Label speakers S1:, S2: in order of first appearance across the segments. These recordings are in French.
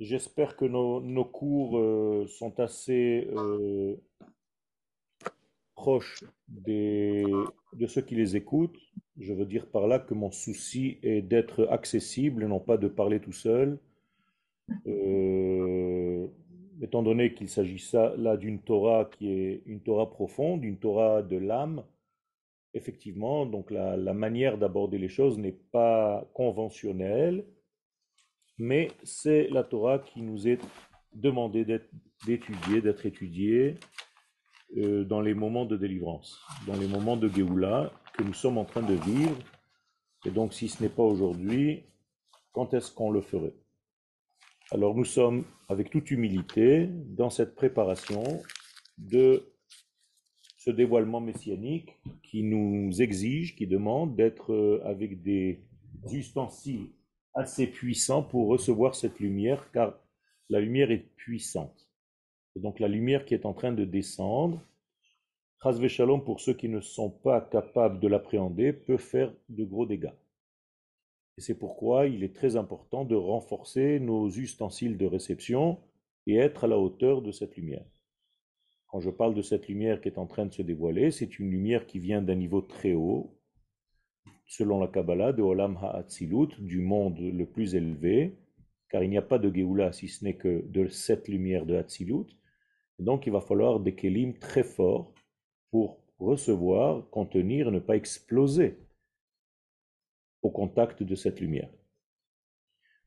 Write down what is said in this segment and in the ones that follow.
S1: J'espère que nos, cours euh, sont assez euh, proches de ceux qui les écoutent. Je veux dire par là que mon souci est d'être accessible non pas de parler tout seul. Euh, étant donné qu'il s'agit là d'une Torah qui est une Torah profonde, une Torah de l'âme, effectivement, donc la manière d'aborder les choses n'est pas conventionnelle mais c'est la Torah qui nous est demandé d'étudier, d'être étudiée euh, dans les moments de délivrance, dans les moments de Géoula que nous sommes en train de vivre. Et donc, si ce n'est pas aujourd'hui, quand est-ce qu'on le ferait? Alors, nous sommes, avec toute humilité, dans cette préparation de ce dévoilement messianique qui nous exige, qui demande d'être euh, avec des ustensiles assez puissant pour recevoir cette lumière, car la lumière est puissante. Et donc la lumière qui est en train de descendre, Chazve Shalom, pour ceux qui ne sont pas capables de l'appréhender, peut faire de gros dégâts. Et c'est pourquoi il est très important de renforcer nos ustensiles de réception et être à la hauteur de cette lumière. Quand je parle de cette lumière qui est en train de se dévoiler, c'est une lumière qui vient d'un niveau très haut, selon la Kabbalah, de Olam Ha'atzilut, du monde le plus élevé, car il n'y a pas de Géoula si ce n'est que de cette lumière de Hatzilut. Donc il va falloir des Kélim très forts pour recevoir, contenir et ne pas exploser au contact de cette lumière.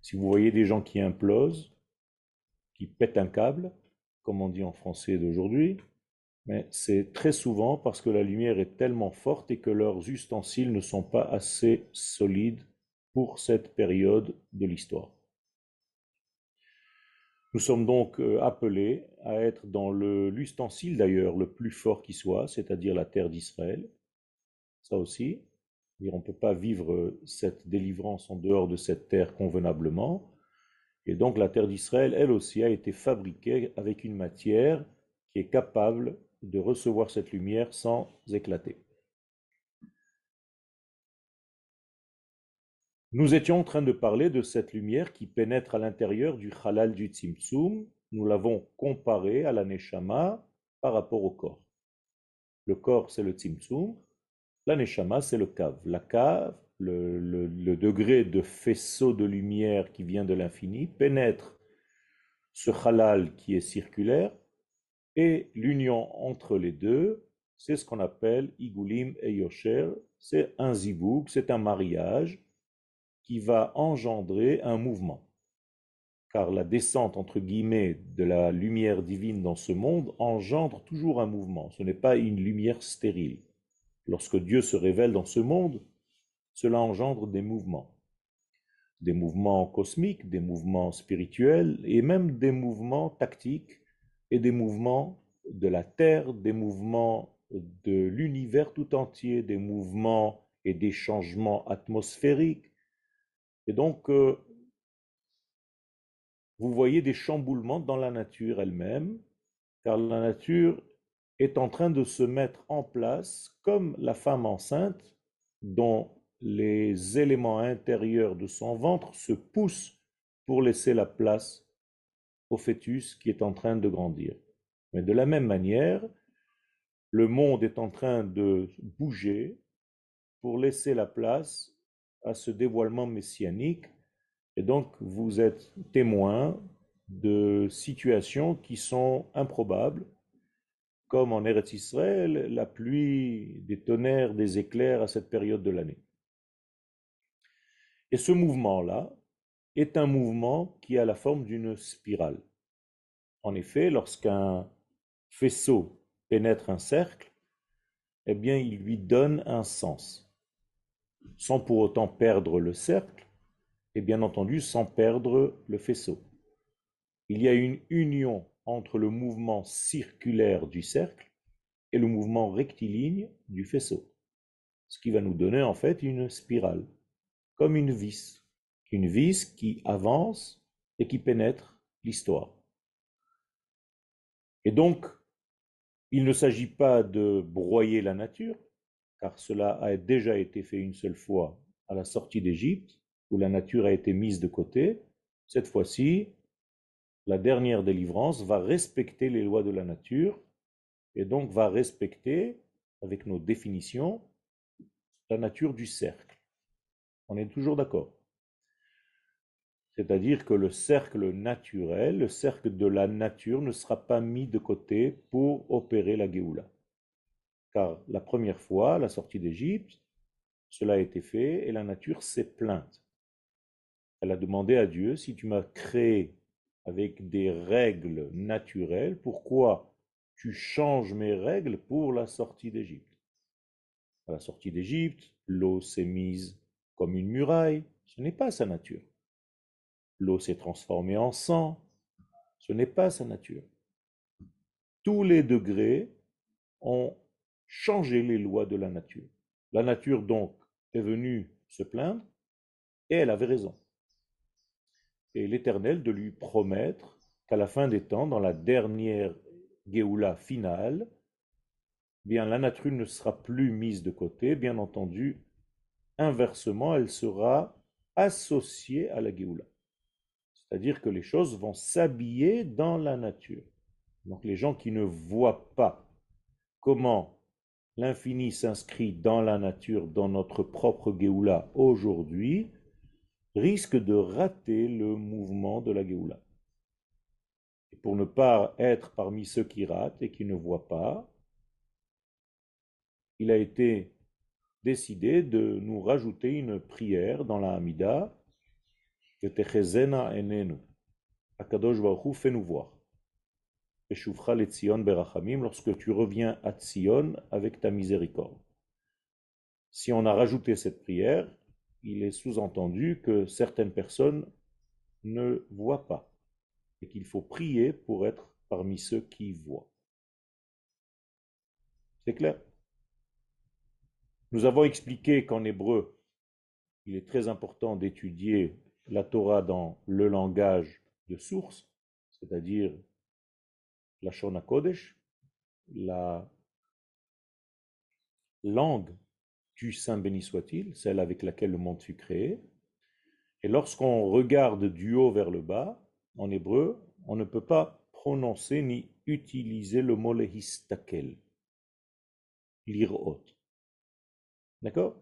S1: Si vous voyez des gens qui implosent, qui pètent un câble, comme on dit en français d'aujourd'hui, mais c'est très souvent parce que la lumière est tellement forte et que leurs ustensiles ne sont pas assez solides pour cette période de l'histoire. Nous sommes donc euh, appelés à être dans l'ustensile d'ailleurs le plus fort qui soit, c'est-à-dire la terre d'Israël. Ça aussi, on ne peut pas vivre cette délivrance en dehors de cette terre convenablement. Et donc la terre d'Israël, elle aussi, a été fabriquée avec une matière qui est capable de recevoir cette lumière sans éclater. Nous étions en train de parler de cette lumière qui pénètre à l'intérieur du halal du tzimtzum. Nous l'avons comparé à la neshama par rapport au corps. Le corps, c'est le tzimtzum. La neshama, c'est le cave. La cave, le, le degré de faisceau de lumière qui vient de l'infini, pénètre ce halal qui est circulaire et l'union entre les deux, c'est ce qu'on appelle Igulim et Yosher. C'est un zibouk, c'est un mariage qui va engendrer un mouvement. Car la descente, entre guillemets, de la lumière divine dans ce monde engendre toujours un mouvement. Ce n'est pas une lumière stérile. Lorsque Dieu se révèle dans ce monde, cela engendre des mouvements. Des mouvements cosmiques, des mouvements spirituels et même des mouvements tactiques et des mouvements de la Terre, des mouvements de l'univers tout entier, des mouvements et des changements atmosphériques. Et donc, euh, vous voyez des chamboulements dans la nature elle-même, car la nature est en train de se mettre en place comme la femme enceinte dont les éléments intérieurs de son ventre se poussent pour laisser la place au fœtus qui est en train de grandir. Mais de la même manière, le monde est en train de bouger pour laisser la place à ce dévoilement messianique. Et donc, vous êtes témoin de situations qui sont improbables, comme en Eretz Israël, la pluie, des tonnerres, des éclairs à cette période de l'année. Et ce mouvement-là, est un mouvement qui a la forme d'une spirale. En effet, lorsqu'un faisceau pénètre un cercle, eh bien, il lui donne un sens, sans pour autant perdre le cercle, et bien entendu sans perdre le faisceau. Il y a une union entre le mouvement circulaire du cercle et le mouvement rectiligne du faisceau, ce qui va nous donner en fait une spirale, comme une vis une vis qui avance et qui pénètre l'histoire. Et donc, il ne s'agit pas de broyer la nature, car cela a déjà été fait une seule fois à la sortie d'Égypte, où la nature a été mise de côté. Cette fois-ci, la dernière délivrance va respecter les lois de la nature et donc va respecter, avec nos définitions, la nature du cercle. On est toujours d'accord? C'est-à-dire que le cercle naturel, le cercle de la nature ne sera pas mis de côté pour opérer la Géoula. Car la première fois, la sortie d'Égypte, cela a été fait et la nature s'est plainte. Elle a demandé à Dieu, si tu m'as créé avec des règles naturelles, pourquoi tu changes mes règles pour la sortie d'Égypte? À la sortie d'Égypte, l'eau s'est mise comme une muraille, ce n'est pas sa nature. L'eau s'est transformée en sang. Ce n'est pas sa nature. Tous les degrés ont changé les lois de la nature. La nature, donc, est venue se plaindre et elle avait raison. Et l'Éternel de lui promettre qu'à la fin des temps, dans la dernière Géoula finale, bien la nature ne sera plus mise de côté, bien entendu, inversement, elle sera associée à la Géoula. C'est-à-dire que les choses vont s'habiller dans la nature. Donc les gens qui ne voient pas comment l'infini s'inscrit dans la nature, dans notre propre Géoula aujourd'hui, risquent de rater le mouvement de la Géoula. Et pour ne pas être parmi ceux qui ratent et qui ne voient pas, il a été décidé de nous rajouter une prière dans la Hamida. Berachamim, lorsque tu reviens à avec. Si on a rajouté cette prière, il est sous-entendu que certaines personnes ne voient pas et qu'il faut prier pour être parmi ceux qui voient. C'est clair? Nous avons expliqué qu'en hébreu, il est très important d'étudier la Torah dans le langage de source, c'est-à-dire la Shona Kodesh, la langue du Saint béni soit-il, celle avec laquelle le monde fut créé. Et lorsqu'on regarde du haut vers le bas, en hébreu, on ne peut pas prononcer ni utiliser le mot lehistakel, l'irot. D'accord?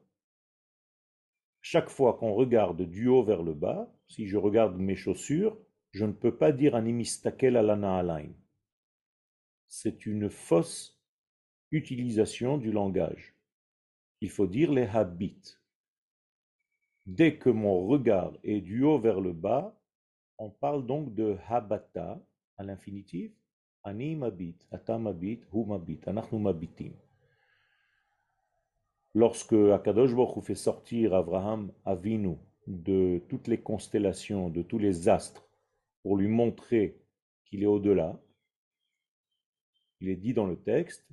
S1: Chaque fois qu'on regarde du haut vers le bas, si je regarde mes chaussures, je ne peux pas dire animistakel alana alain. C'est une fausse utilisation du langage. Il faut dire les habits. Dès que mon regard est du haut vers le bas, on parle donc de habata à l'infinitif. Ani mabit, atam mabit, hu mabit, anachnu mabitim. Lorsque Akadosh fait sortir Abraham Avinu de toutes les constellations, de tous les astres, pour lui montrer qu'il est au-delà, il est dit dans le texte,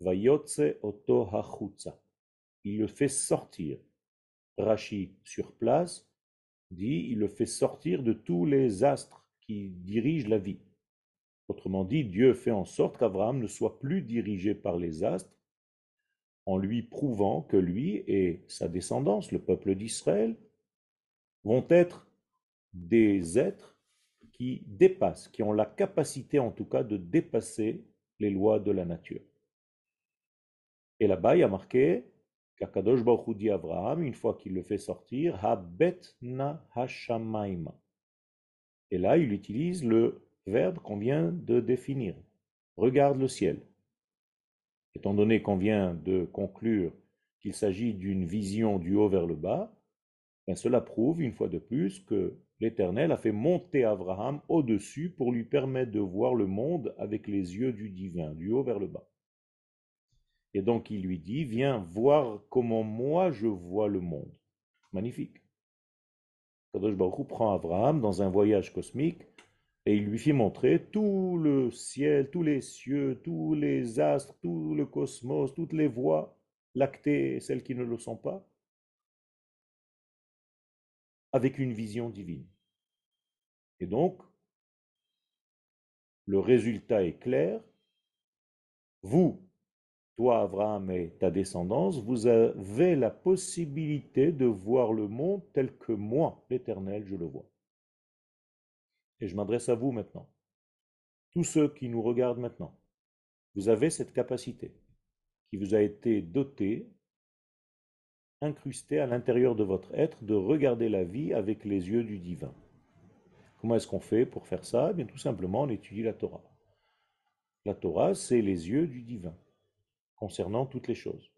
S1: Vayotse oto Il le fait sortir. Rashi sur place dit, il le fait sortir de tous les astres qui dirigent la vie. Autrement dit, Dieu fait en sorte qu'Abraham ne soit plus dirigé par les astres, en lui prouvant que lui et sa descendance, le peuple d'Israël, vont être des êtres qui dépassent, qui ont la capacité en tout cas de dépasser les lois de la nature. Et là-bas, il y a marqué qu'Akadosh Baruch dit Abraham, une fois qu'il le fait sortir, Habet na hashamaima. Et là, il utilise le verbe qu'on vient de définir. Regarde le ciel. Étant donné qu'on vient de conclure qu'il s'agit d'une vision du haut vers le bas, ben cela prouve une fois de plus que l'Éternel a fait monter Abraham au-dessus pour lui permettre de voir le monde avec les yeux du divin, du haut vers le bas. Et donc il lui dit, viens voir comment moi je vois le monde. Magnifique. Kadosh Baruch prend Abraham dans un voyage cosmique et il lui fit montrer tout le ciel, tous les cieux, tous les astres, tout le cosmos, toutes les voies lactées et celles qui ne le sont pas, avec une vision divine. Et donc, le résultat est clair. Vous, toi Abraham et ta descendance, vous avez la possibilité de voir le monde tel que moi, l'Éternel, je le vois. Et je m'adresse à vous maintenant. Tous ceux qui nous regardent maintenant, vous avez cette capacité qui vous a été dotée, incrustée à l'intérieur de votre être, de regarder la vie avec les yeux du divin. Comment est-ce qu'on fait pour faire ça? Eh Bien tout simplement, on étudie la Torah. La Torah, c'est les yeux du divin concernant toutes les choses.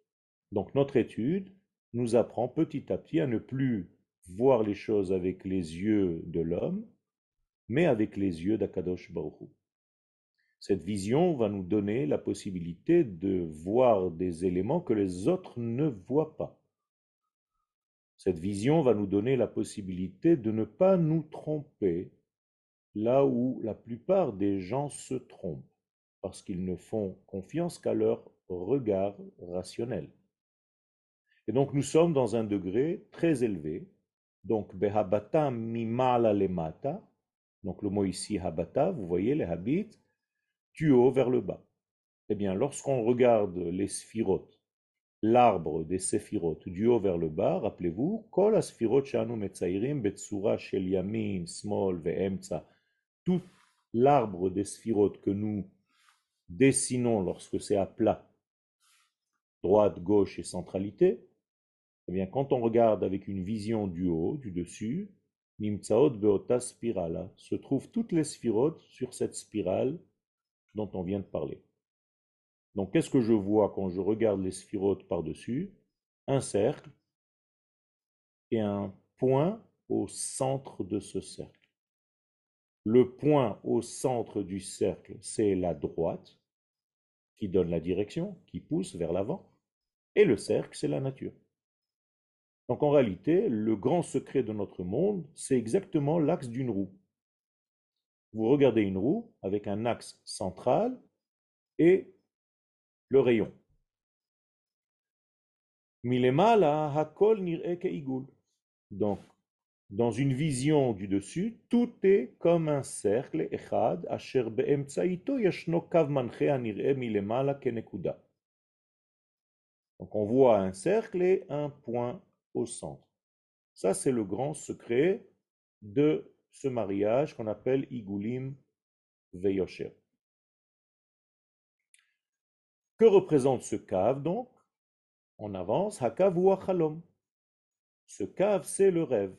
S1: Donc notre étude nous apprend petit à petit à ne plus voir les choses avec les yeux de l'homme, mais avec les yeux d'Akadosh Baruch Cette vision va nous donner la possibilité de voir des éléments que les autres ne voient pas. Cette vision va nous donner la possibilité de ne pas nous tromper là où la plupart des gens se trompent, parce qu'ils ne font confiance qu'à leur regard rationnel. Et donc nous sommes dans un degré très élevé. Donc behabata mimala lemata. Donc le mot ici habata, vous voyez les habits, du haut vers le bas. Eh bien, lorsqu'on regarde les sphirotes, l'arbre des séphirotes, du haut vers le bas, rappelez-vous, kol smol tout l'arbre des sphirotes que nous dessinons lorsque c'est à plat, droite, gauche et centralité, eh bien, quand on regarde avec une vision du haut, du dessus, Nimtsaot Beota Spirala, se trouvent toutes les sphirotes sur cette spirale dont on vient de parler. Donc, qu'est-ce que je vois quand je regarde les sphirotes par-dessus? Un cercle et un point au centre de ce cercle. Le point au centre du cercle, c'est la droite qui donne la direction, qui pousse vers l'avant. Et le cercle, c'est la nature. Donc en réalité, le grand secret de notre monde, c'est exactement l'axe d'une roue. Vous regardez une roue avec un axe central et le rayon. Donc, dans une vision du dessus, tout est comme un cercle, donc on voit un cercle et un point au centre. Ça, c'est le grand secret de ce mariage qu'on appelle Igulim Veyosher. Que représente ce cave donc? On avance, Hakav ou Achalom? Ce cave, c'est le rêve.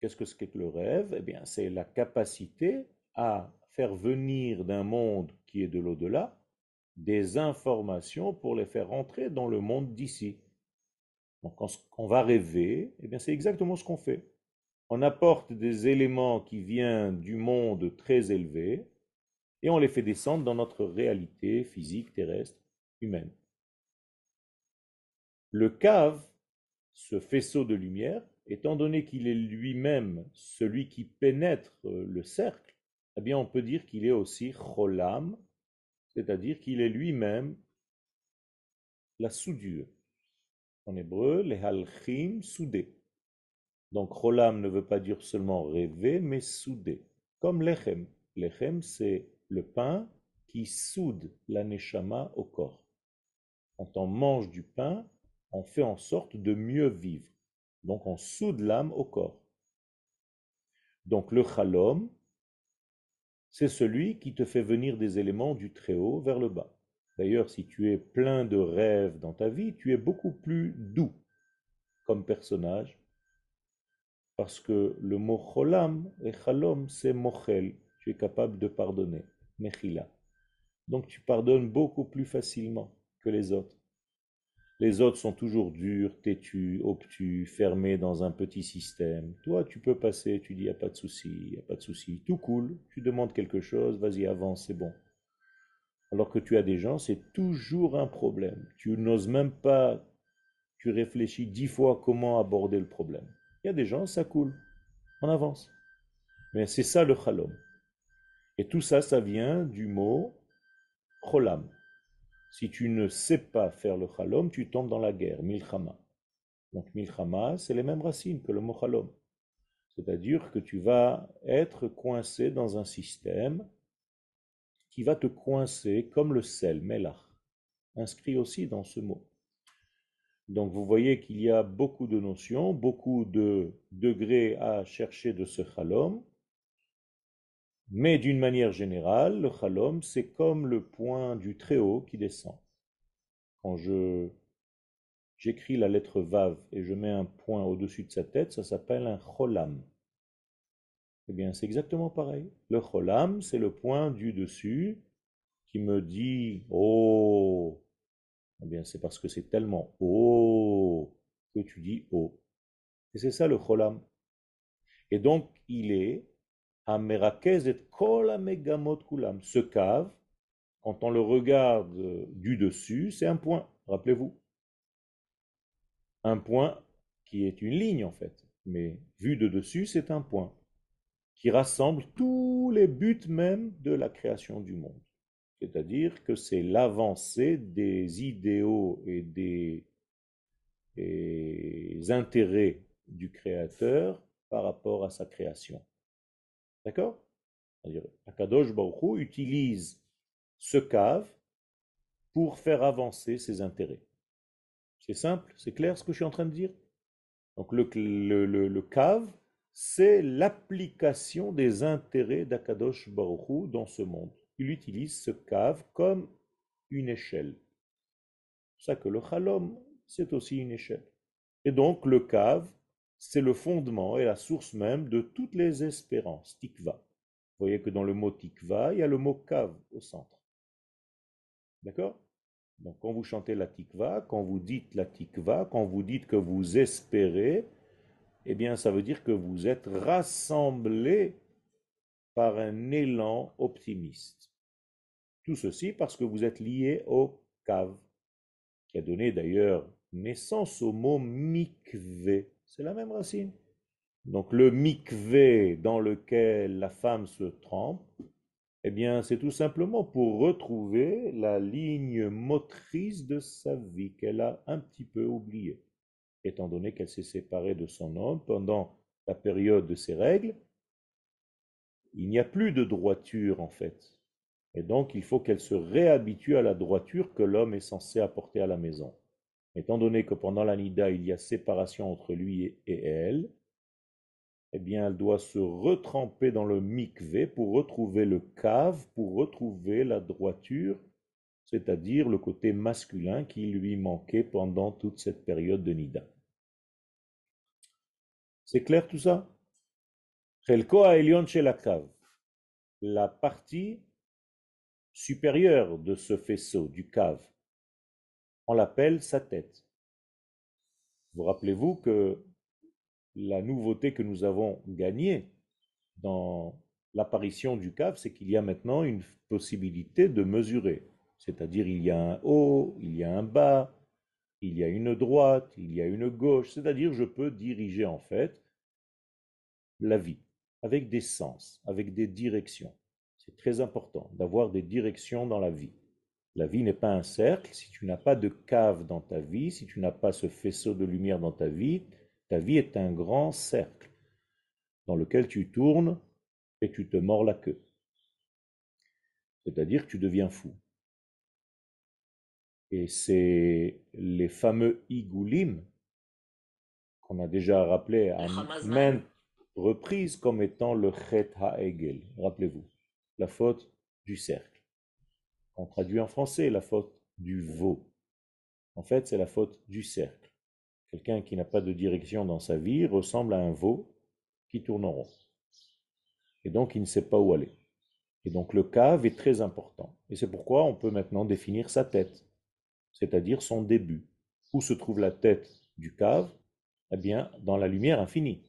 S1: Qu'est-ce que c'est que le rêve? Eh bien, c'est la capacité à faire venir d'un monde qui est de l'au-delà des informations pour les faire rentrer dans le monde d'ici. Donc quand on va rêver, eh bien c'est exactement ce qu'on fait. On apporte des éléments qui viennent du monde très élevé et on les fait descendre dans notre réalité physique, terrestre, humaine. Le cave, ce faisceau de lumière, étant donné qu'il est lui-même celui qui pénètre le cercle, eh bien on peut dire qu'il est aussi cholam, c'est-à-dire qu'il est lui-même la soudure. En hébreu, les halchim soudés. Donc, cholam ne veut pas dire seulement rêver, mais souder. Comme lechem. Lechem, c'est le pain qui soude la neshama au corps. Quand on mange du pain, on fait en sorte de mieux vivre. Donc, on soude l'âme au corps. Donc, le chalom, c'est celui qui te fait venir des éléments du très haut vers le bas. D'ailleurs, si tu es plein de rêves dans ta vie, tu es beaucoup plus doux comme personnage, parce que le mot cholam et chalom, c'est mochel, tu es capable de pardonner, mechila. Donc tu pardonnes beaucoup plus facilement que les autres. Les autres sont toujours durs, têtus, obtus, fermés dans un petit système. Toi, tu peux passer, tu dis, il n'y a pas de souci, il n'y a pas de souci, tout cool, tu demandes quelque chose, vas-y, avance, c'est bon. Alors que tu as des gens, c'est toujours un problème. Tu n'oses même pas, tu réfléchis dix fois comment aborder le problème. Il y a des gens, ça coule, on avance. Mais c'est ça le chalom. Et tout ça, ça vient du mot cholam. Si tu ne sais pas faire le chalom, tu tombes dans la guerre, milchama. Donc milchama, c'est les mêmes racines que le mot chalom. C'est-à-dire que tu vas être coincé dans un système qui va te coincer comme le sel, melach, inscrit aussi dans ce mot. Donc vous voyez qu'il y a beaucoup de notions, beaucoup de degrés à chercher de ce chalom, Mais d'une manière générale, le chalom, c'est comme le point du Très-Haut qui descend. Quand je j'écris la lettre Vav et je mets un point au-dessus de sa tête, ça s'appelle un cholam. Eh bien, c'est exactement pareil. Le cholam, c'est le point du dessus qui me dit Oh Eh bien, c'est parce que c'est tellement haut que tu dis haut. Et c'est ça le cholam. Et donc, il est à Merakez et Kol Kulam. Ce cave, quand on le regarde du dessus, c'est un point, rappelez-vous. Un point qui est une ligne en fait, mais vu de dessus, c'est un point qui rassemble tous les buts même de la création du monde. C'est-à-dire que c'est l'avancée des idéaux et des, intérêts du Créateur par rapport à sa création. D'accord? Akadosh Baruch utilise ce cave pour faire avancer ses intérêts. C'est simple, c'est clair ce que je suis en train de dire? Donc le, le, cave, c'est l'application des intérêts d'Akadosh Baruchou dans ce monde. Il utilise ce cave comme une échelle. C'est ça que le chalom, c'est aussi une échelle. Et donc le cave, c'est le fondement et la source même de toutes les espérances, tikva. Vous voyez que dans le mot tikva, il y a le mot cave au centre. D'accord? Donc quand vous chantez la tikva, quand vous dites la tikva, quand vous dites que vous espérez, eh bien ça veut dire que vous êtes rassemblés par un élan optimiste. Tout ceci parce que vous êtes liés au cave, qui a donné d'ailleurs naissance au mot mikvé. C'est la même racine. Donc le mikvé dans lequel la femme se trempe, eh bien, c'est tout simplement pour retrouver la ligne motrice de sa vie qu'elle a un petit peu oubliée, étant donné qu'elle s'est séparée de son homme pendant la période de ses règles. Il n'y a plus de droiture en fait. Et donc, il faut qu'elle se réhabitue à la droiture que l'homme est censé apporter à la maison. Étant donné que pendant la Nida, il y a séparation entre lui et elle, eh bien, elle doit se retremper dans le mikvé pour retrouver le cave, pour retrouver la droiture, c'est-à-dire le côté masculin qui lui manquait pendant toute cette période de Nida. C'est clair tout ça? La partie supérieure de ce faisceau, du cave, on l'appelle sa tête. Vous rappelez-vous que la nouveauté que nous avons gagnée dans l'apparition du cave, c'est qu'il y a maintenant une possibilité de mesurer. C'est-à-dire il y a un haut, il y a un bas, il y a une droite, il y a une gauche. C'est-à-dire je peux diriger en fait la vie avec des sens, avec des directions. C'est très important d'avoir des directions dans la vie. La vie n'est pas un cercle. Si tu n'as pas de cave dans ta vie, si tu n'as pas ce faisceau de lumière dans ta vie, ta vie est un grand cercle dans lequel tu tournes et tu te mords la queue. C'est-à-dire que tu deviens fou. Et c'est les fameux igoulim qu'on a déjà rappelé à maintes reprises comme étant le chet ha'egel. Rappelez-vous, la faute du cercle. On traduit en français la faute du veau. En fait, c'est la faute du cercle. Quelqu'un qui n'a pas de direction dans sa vie ressemble à un veau qui tourne en rond. Et donc, il ne sait pas où aller. Et donc, le cave est très important. Et c'est pourquoi on peut maintenant définir sa tête, c'est-à-dire son début. Où se trouve la tête du cave? Eh bien, dans la lumière infinie,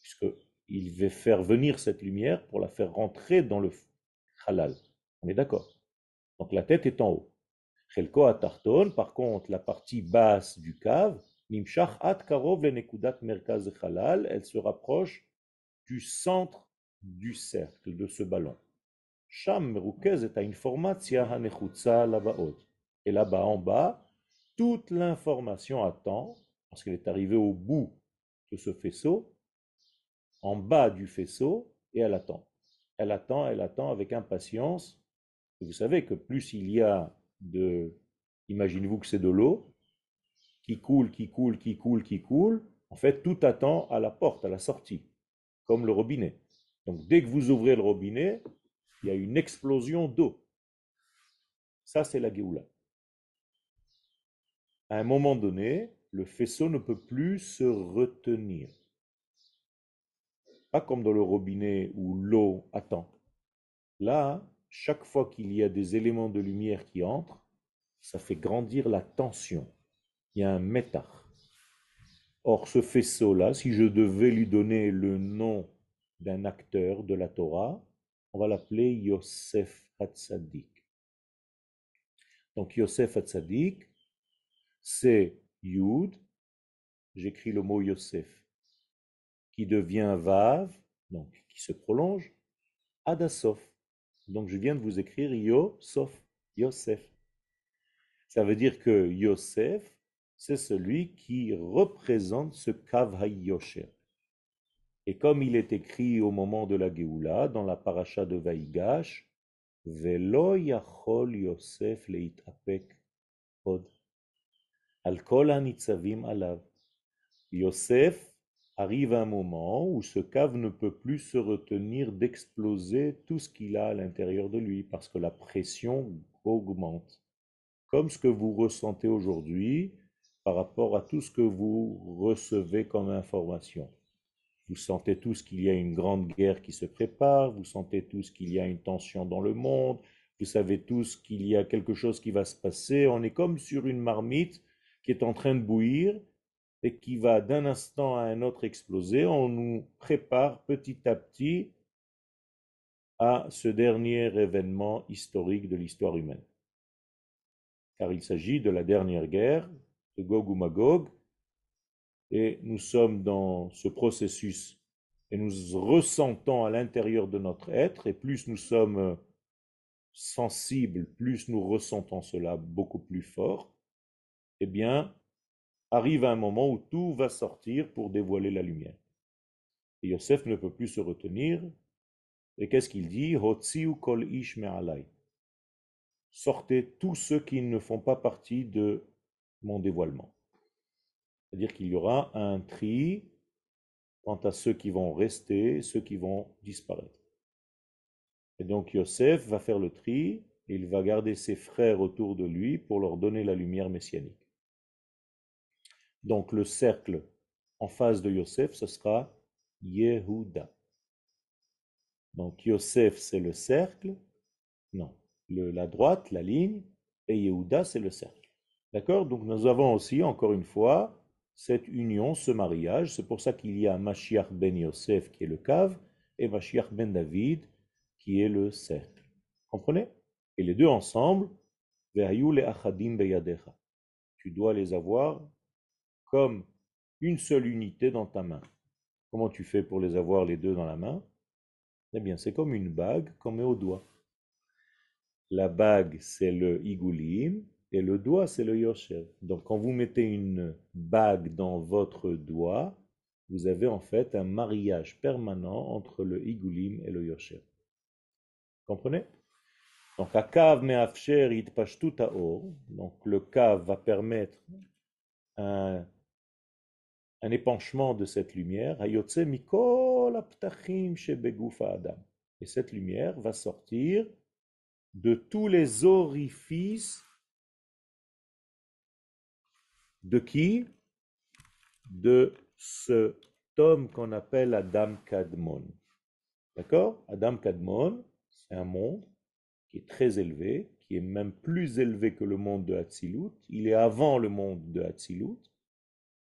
S1: puisqu'il va faire venir cette lumière pour la faire rentrer dans le halal. On est d'accord Donc, la tête est en haut. Chelko Tarton, par contre, la partie basse du cave, elle se rapproche du centre du cercle de ce ballon. Et là-bas en bas, toute l'information attend, parce qu'elle est arrivée au bout de ce faisceau, en bas du faisceau, et elle attend. Elle attend, elle attend avec impatience. vous savez que plus il y a de, imaginez-vous que c'est de l'eau, qui coule, qui coule, qui coule, qui coule, en fait, tout attend à la porte, à la sortie, comme le robinet. Donc, dès que vous ouvrez le robinet, il y a une explosion d'eau. Ça, c'est la Géoula. À un moment donné, le faisceau ne peut plus se retenir. Pas comme dans le robinet où l'eau attend. Là, chaque fois qu'il y a des éléments de lumière qui entrent, ça fait grandir la tension. Il y a un métar. Or, ce faisceau-là, si je devais lui donner le nom d'un acteur de la Torah, on va l'appeler Yosef Hatzadik. Donc Yosef Hatzadik, c'est Yud, j'écris le mot Yosef, qui devient Vav, donc qui se prolonge, Adasof. Donc je viens de vous écrire Yosef, Yosef. Ça veut dire que Yosef, c'est celui qui représente ce Kav HaYosher. Et comme il est écrit au moment de la Géoula, dans la paracha de Vaïgash, Velo yachol Yosef leitapek od. Al kol alav. Yosef arrive un moment où ce cave ne peut plus se retenir d'exploser tout ce qu'il a à l'intérieur de lui, parce que la pression augmente. Comme ce que vous ressentez aujourd'hui par rapport à tout ce que vous recevez comme information. Vous sentez tous qu'il y a une grande guerre qui se prépare, vous sentez tous qu'il y a une tension dans le monde, vous savez tous qu'il y a quelque chose qui va se passer. On est comme sur une marmite qui est en train de bouillir et qui va d'un instant à un autre exploser. On nous prépare petit à petit à ce dernier événement historique de l'histoire humaine. Car il s'agit de la dernière guerre de Gog ou Magog, et nous sommes dans ce processus et nous ressentons à l'intérieur de notre être, et plus nous sommes sensibles, plus nous ressentons cela beaucoup plus fort, eh bien, arrive un moment où tout va sortir pour dévoiler la lumière. Et Yosef ne peut plus se retenir, et qu'est-ce qu'il dit? Kol ish Sortez tous ceux qui ne font pas partie de mon dévoilement. C'est-à-dire qu'il y aura un tri quant à ceux qui vont rester, ceux qui vont disparaître. Et donc Yosef va faire le tri, et il va garder ses frères autour de lui pour leur donner la lumière messianique. Donc le cercle en face de Yosef, ce sera Yehuda. Donc Yosef, c'est le cercle, non, la droite, la ligne, et Yehuda, c'est le cercle. D'accord? Donc nous avons aussi, encore une fois, cette union, ce mariage. C'est pour ça qu'il y a Mashiach ben Yosef qui est le cave et Mashiach ben David qui est le cercle. Comprenez? Et les deux ensemble, tu dois les avoir comme une seule unité dans ta main. Comment tu fais pour les avoir les deux dans la main? Eh bien, c'est comme une bague qu'on met au doigt. La bague, c'est le igulim, et le doigt, c'est le yosher. Donc, quand vous mettez une bague dans votre doigt, vous avez en fait un mariage permanent entre le igulim et le yosher. Comprenez? Donc, akav me'afsher itpashtut Donc, le kav va permettre un, un épanchement de cette lumière. Et cette lumière va sortir de tous les orifices de qui? De ce homme qu'on appelle Adam Kadmon. D'accord? Adam Kadmon, c'est un monde qui est très élevé, qui est même plus élevé que le monde de Hatzilut. Il est avant le monde de Hatzilut.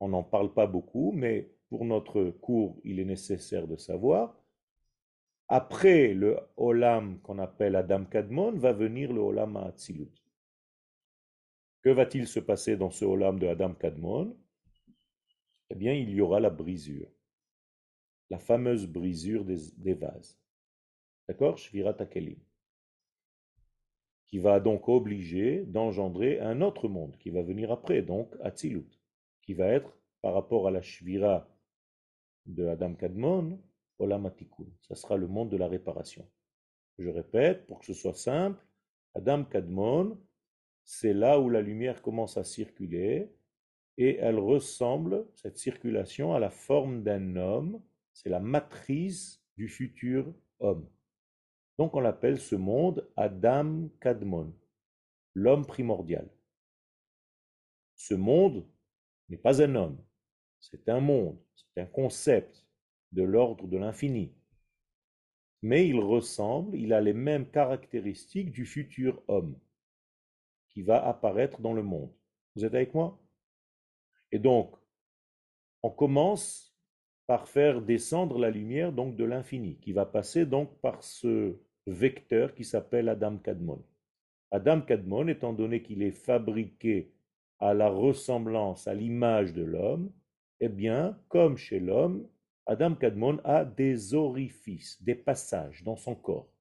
S1: On n'en parle pas beaucoup, mais pour notre cours, il est nécessaire de savoir. Après le Olam qu'on appelle Adam Kadmon, va venir le Olam Hatzilut. Que va-t-il se passer dans ce Olam de Adam Kadmon? Eh bien, il y aura la brisure, la fameuse brisure des, vases. D'accord? Shvirat Akelim. Qui va donc obliger d'engendrer un autre monde qui va venir après, donc Atzilut, qui va être par rapport à la Shvira de Adam Kadmon, Olam Atikun. Ça sera le monde de la réparation. Je répète, pour que ce soit simple, Adam Kadmon, c'est là où la lumière commence à circuler et elle ressemble, cette circulation, à la forme d'un homme. C'est la matrice du futur homme. Donc on appelle ce monde Adam Kadmon, l'homme primordial. Ce monde n'est pas un homme, c'est un monde, c'est un concept de l'ordre de l'infini. Mais il ressemble, il a les mêmes caractéristiques du futur homme qui va apparaître dans le monde. Vous êtes avec moi? Et donc, on commence par faire descendre la lumière donc de l'infini, qui va passer donc par ce vecteur qui s'appelle Adam Kadmon. Adam Kadmon, étant donné qu'il est fabriqué à la ressemblance, à l'image de l'homme, eh bien, comme chez l'homme, Adam Kadmon a des orifices, des passages dans son corps.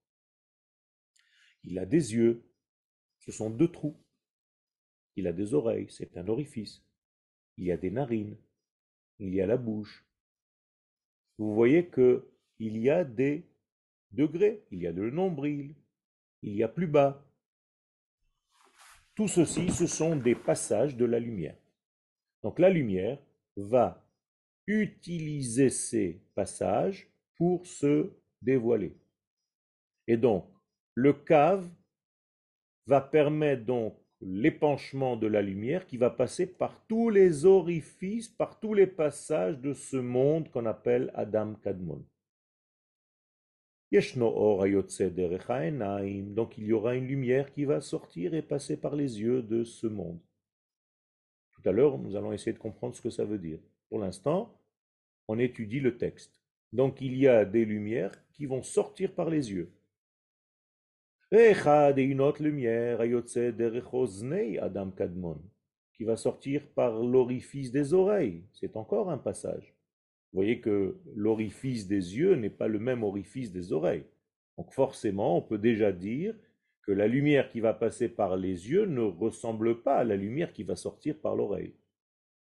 S1: Il a des yeux, ce sont deux trous. Il a des oreilles, c'est un orifice. Il y a des narines, il y a la bouche. Vous voyez que il y a des degrés, il y a le nombril, il y a plus bas. Tout ceci, ce sont des passages de la lumière. Donc la lumière va utiliser ces passages pour se dévoiler. Et donc, le cave va permettre donc l'épanchement de la lumière qui va passer par tous les orifices, par tous les passages de ce monde qu'on appelle Adam Kadmon. Donc il y aura une lumière qui va sortir et passer par les yeux de ce monde. Tout à l'heure, nous allons essayer de comprendre ce que ça veut dire. Pour l'instant, on étudie le texte. Donc il y a des lumières qui vont sortir par les yeux. Et une autre lumière, Adam Kadmon, qui va sortir par l'orifice des oreilles. C'est encore un passage. Vous voyez que l'orifice des yeux n'est pas le même orifice des oreilles. Donc forcément, on peut déjà dire que la lumière qui va passer par les yeux ne ressemble pas à la lumière qui va sortir par l'oreille.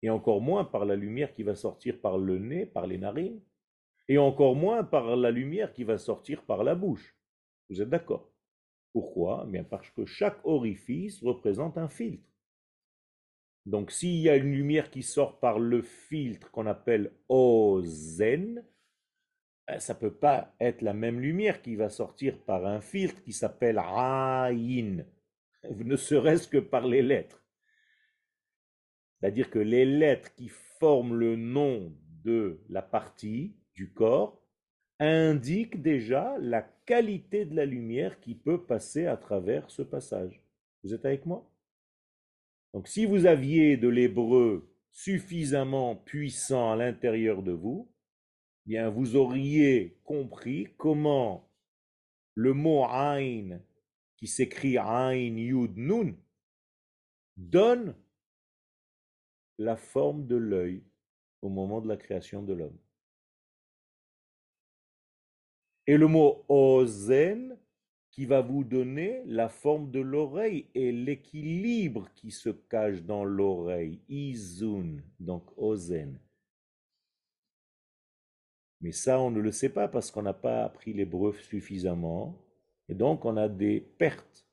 S1: Et encore moins par la lumière qui va sortir par le nez, par les narines, et encore moins par la lumière qui va sortir par la bouche. Vous êtes d'accord? Pourquoi? Bien Parce que chaque orifice représente un filtre. Donc s'il y a une lumière qui sort par le filtre qu'on appelle ozen, ben, ça ne peut pas être la même lumière qui va sortir par un filtre qui s'appelle aïn, ne serait-ce que par les lettres. C'est-à-dire que les lettres qui forment le nom de la partie du corps indiquent déjà la qualité de la lumière qui peut passer à travers ce passage. Vous êtes avec moi? Donc si vous aviez de l'hébreu suffisamment puissant à l'intérieur de vous, eh bien vous auriez compris comment le mot Ain, qui s'écrit Ain Yud Nun, donne la forme de l'œil au moment de la création de l'homme. Et le mot ozen qui va vous donner la forme de l'oreille et l'équilibre qui se cache dans l'oreille. Izun, donc ozen. Mais ça, on ne le sait pas parce qu'on n'a pas appris l'hébreu suffisamment. Et donc, on a des pertes.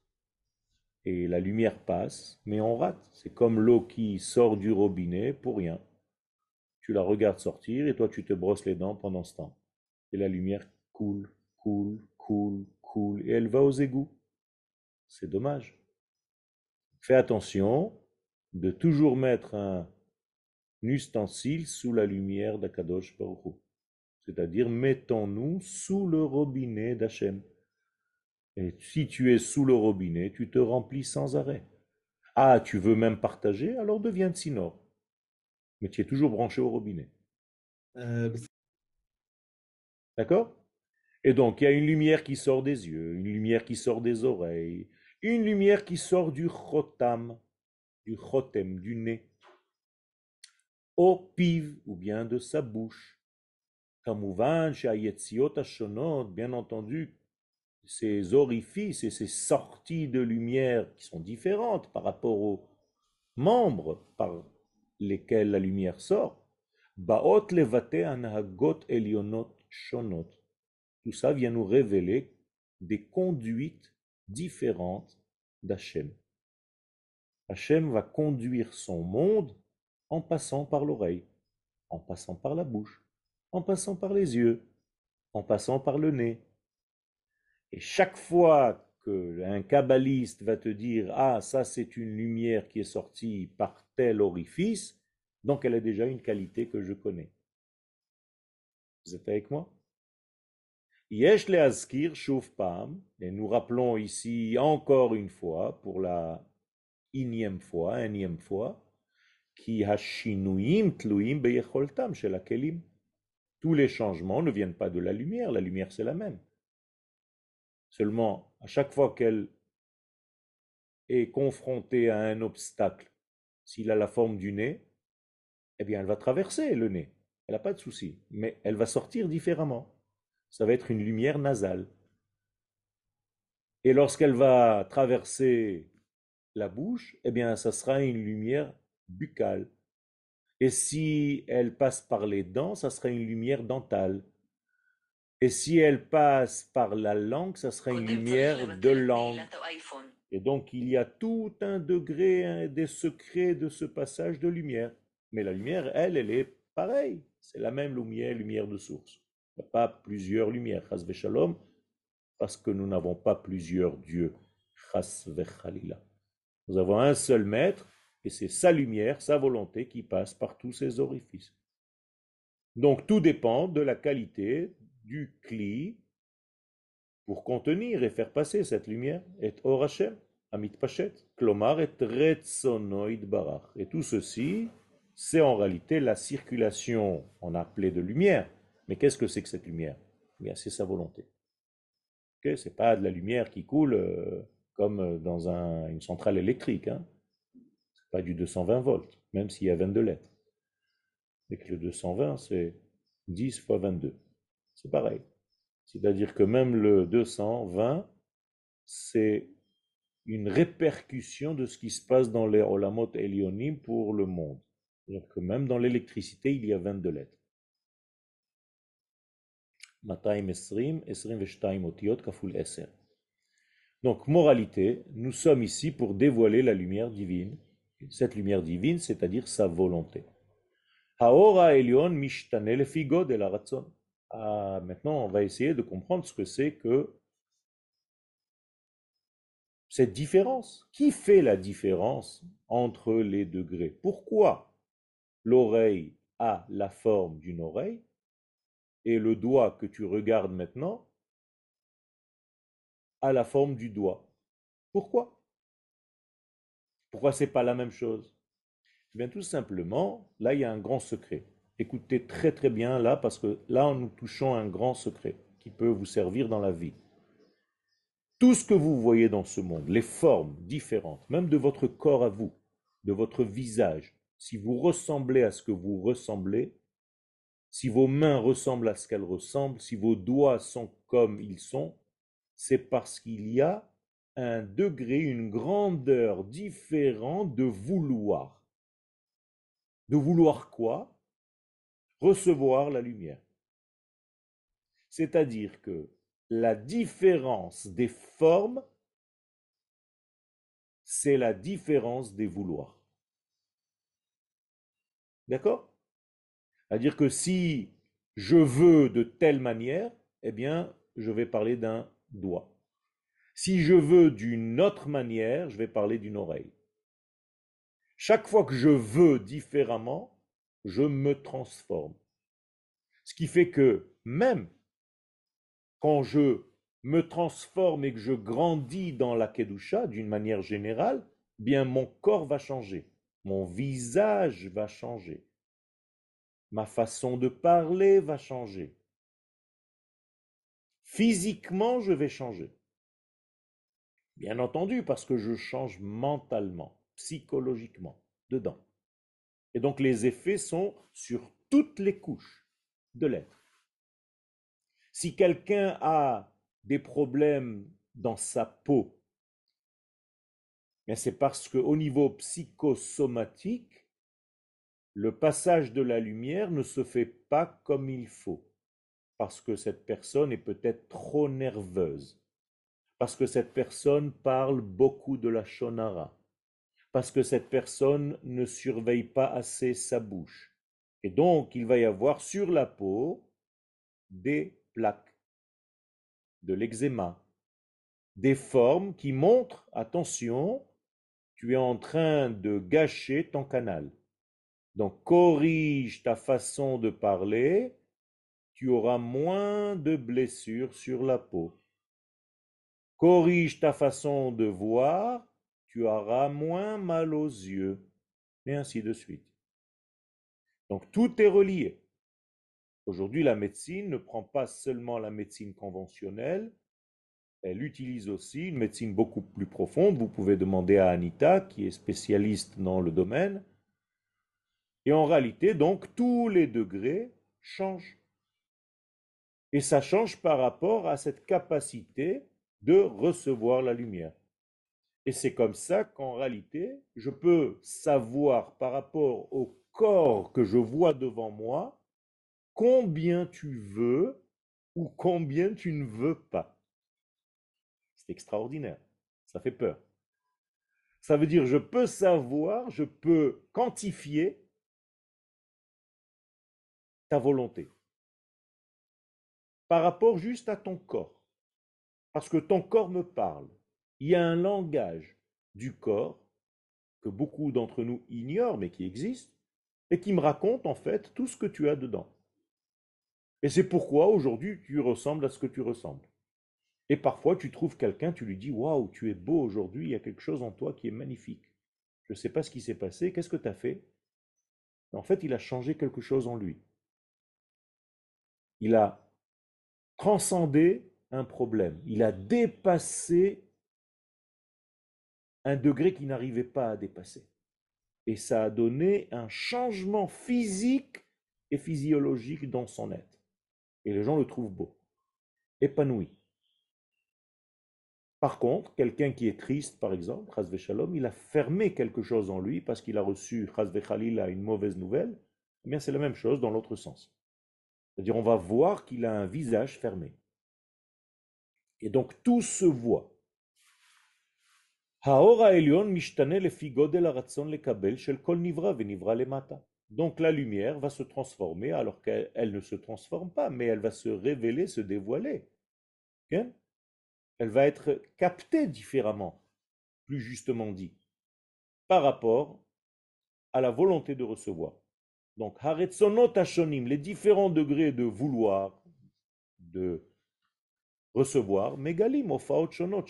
S1: Et la lumière passe, mais on rate. C'est comme l'eau qui sort du robinet pour rien. Tu la regardes sortir et toi, tu te brosses les dents pendant ce temps. Et la lumière coule, coule, coule, coule, et elle va aux égouts. C'est dommage. Fais attention de toujours mettre un ustensile sous la lumière d'Akadosh Baruch C'est-à-dire, mettons-nous sous le robinet d'Hachem. Et si tu es sous le robinet, tu te remplis sans arrêt. Ah, tu veux même partager, alors deviens tsinor. Mais tu es toujours branché au robinet. Euh, D'accord? Et donc, il y a une lumière qui sort des yeux, une lumière qui sort des oreilles, une lumière qui sort du chotam, du chotem, du nez, au piv, ou bien de sa bouche. Kamouvan, bien entendu, ces orifices et ces sorties de lumière qui sont différentes par rapport aux membres par lesquels la lumière sort, baot levate anahagot elionot shonot tout ça vient nous révéler des conduites différentes d'Hachem. Hachem va conduire son monde en passant par l'oreille, en passant par la bouche, en passant par les yeux, en passant par le nez. Et chaque fois qu'un kabbaliste va te dire Ah, ça c'est une lumière qui est sortie par tel orifice, donc elle a déjà une qualité que je connais. Vous êtes avec moi? Yesh pam, et nous rappelons ici encore une fois, pour la énième fois, énième fois, qui hashinuim tluim beyecholtam kelim. Tous les changements ne viennent pas de la lumière, la lumière c'est la même. Seulement, à chaque fois qu'elle est confrontée à un obstacle, s'il a la forme du nez, eh bien elle va traverser le nez. Elle n'a pas de souci, mais elle va sortir différemment. Ça va être une lumière nasale. Et lorsqu'elle va traverser la bouche, eh bien, ça sera une lumière buccale. Et si elle passe par les dents, ça sera une lumière dentale. Et si elle passe par la langue, ça sera une lumière de langue. Et donc il y a tout un degré des secrets de ce passage de lumière. Mais la lumière, elle, elle est pareille. C'est la même lumière, lumière de source. Pas plusieurs lumières, shalom, parce que nous n'avons pas plusieurs dieux. Nous avons un seul maître, et c'est sa lumière, sa volonté qui passe par tous ces orifices. Donc tout dépend de la qualité du cli pour contenir et faire passer cette lumière. Et or amit pachet, klomar et barach. Et tout ceci, c'est en réalité la circulation, on a appelé de lumière. Mais qu'est-ce que c'est que cette lumière? Eh C'est sa volonté. Ce n'est pas de la lumière qui coule euh, comme dans une centrale électrique. Hein. Ce n'est pas du 220 volts, même s'il y a 22 lettres. Et que le 220, c'est 10 fois 22. C'est pareil. C'est-à-dire que même le 220, c'est une répercussion de ce qui se passe dans les Olamot Elionim pour le monde. C'est-à-dire que même dans l'électricité, il y a 22 lettres. Donc, moralité, nous sommes ici pour dévoiler la lumière divine, cette lumière divine, c'est-à-dire sa volonté. Haora Elion Mishtane Figo de la Ah, maintenant, on va essayer de comprendre ce que c'est que cette différence. Qui fait la différence entre les degrés? Pourquoi l'oreille a la forme d'une oreille et le doigt que tu regardes maintenant a la forme du doigt. Pourquoi? Pourquoi c'est pas la même chose? Eh bien tout simplement, là il y a un grand secret. Écoutez très très bien là parce que là nous touchons un grand secret qui peut vous servir dans la vie. Tout ce que vous voyez dans ce monde, les formes différentes, même de votre corps à vous, de votre visage, si vous ressemblez à ce que vous ressemblez, si vos mains ressemblent à ce qu'elles ressemblent, si vos doigts sont comme ils sont, c'est parce qu'il y a un degré, une grandeur différente de vouloir. De vouloir quoi? Recevoir la lumière. C'est-à-dire que la différence des formes, c'est la différence des vouloirs. D'accord? C'est-à-dire que si je veux de telle manière, eh bien, je vais parler d'un doigt. Si je veux d'une autre manière, je vais parler d'une oreille. Chaque fois que je veux différemment, je me transforme. Ce qui fait que même quand je me transforme et que je grandis dans la Kedusha d'une manière générale, bien mon corps va changer. Mon visage va changer. Ma façon de parler va changer. Physiquement, je vais changer. Bien entendu, parce que je change mentalement, psychologiquement, dedans. Et donc les effets sont sur toutes les couches de l'être. Si quelqu'un a des problèmes dans sa peau, c'est parce qu'au niveau psychosomatique, le passage de la lumière ne se fait pas comme il faut, parce que cette personne est peut-être trop nerveuse, parce que cette personne parle beaucoup de la shonara, parce que cette personne ne surveille pas assez sa bouche. Et donc, il va y avoir sur la peau des plaques, de l'eczéma, des formes qui montrent, attention, tu es en train de gâcher ton canal. Donc corrige ta façon de parler, tu auras moins de blessures sur la peau. Corrige ta façon de voir, tu auras moins mal aux yeux, et ainsi de suite. Donc tout est relié. Aujourd'hui, la médecine ne prend pas seulement la médecine conventionnelle, elle utilise aussi une médecine beaucoup plus profonde. Vous pouvez demander à Anita, qui est spécialiste dans le domaine. Et en réalité, donc, tous les degrés changent. Et ça change par rapport à cette capacité de recevoir la lumière. Et c'est comme ça qu'en réalité, je peux savoir par rapport au corps que je vois devant moi combien tu veux ou combien tu ne veux pas extraordinaire. Ça fait peur. Ça veut dire, je peux savoir, je peux quantifier ta volonté par rapport juste à ton corps. Parce que ton corps me parle. Il y a un langage du corps que beaucoup d'entre nous ignorent, mais qui existe, et qui me raconte en fait tout ce que tu as dedans. Et c'est pourquoi aujourd'hui tu ressembles à ce que tu ressembles. Et parfois, tu trouves quelqu'un, tu lui dis Waouh, tu es beau aujourd'hui, il y a quelque chose en toi qui est magnifique. Je ne sais pas ce qui s'est passé, qu'est-ce que tu as fait? En fait, il a changé quelque chose en lui. Il a transcendé un problème. Il a dépassé un degré qu'il n'arrivait pas à dépasser. Et ça a donné un changement physique et physiologique dans son être. Et les gens le trouvent beau, épanoui. Par contre, quelqu'un qui est triste, par exemple, il a fermé quelque chose en lui parce qu'il a reçu Khalil une mauvaise nouvelle. Eh bien, c'est la même chose dans l'autre sens. C'est-à-dire, on va voir qu'il a un visage fermé. Et donc, tout se voit. Donc la lumière va se transformer alors qu'elle ne se transforme pas, mais elle va se révéler, se dévoiler elle va être captée différemment, plus justement dit, par rapport à la volonté de recevoir. Donc, Haretzonot Hashonim, les différents degrés de vouloir, de recevoir, Megalim Ofaot Shonot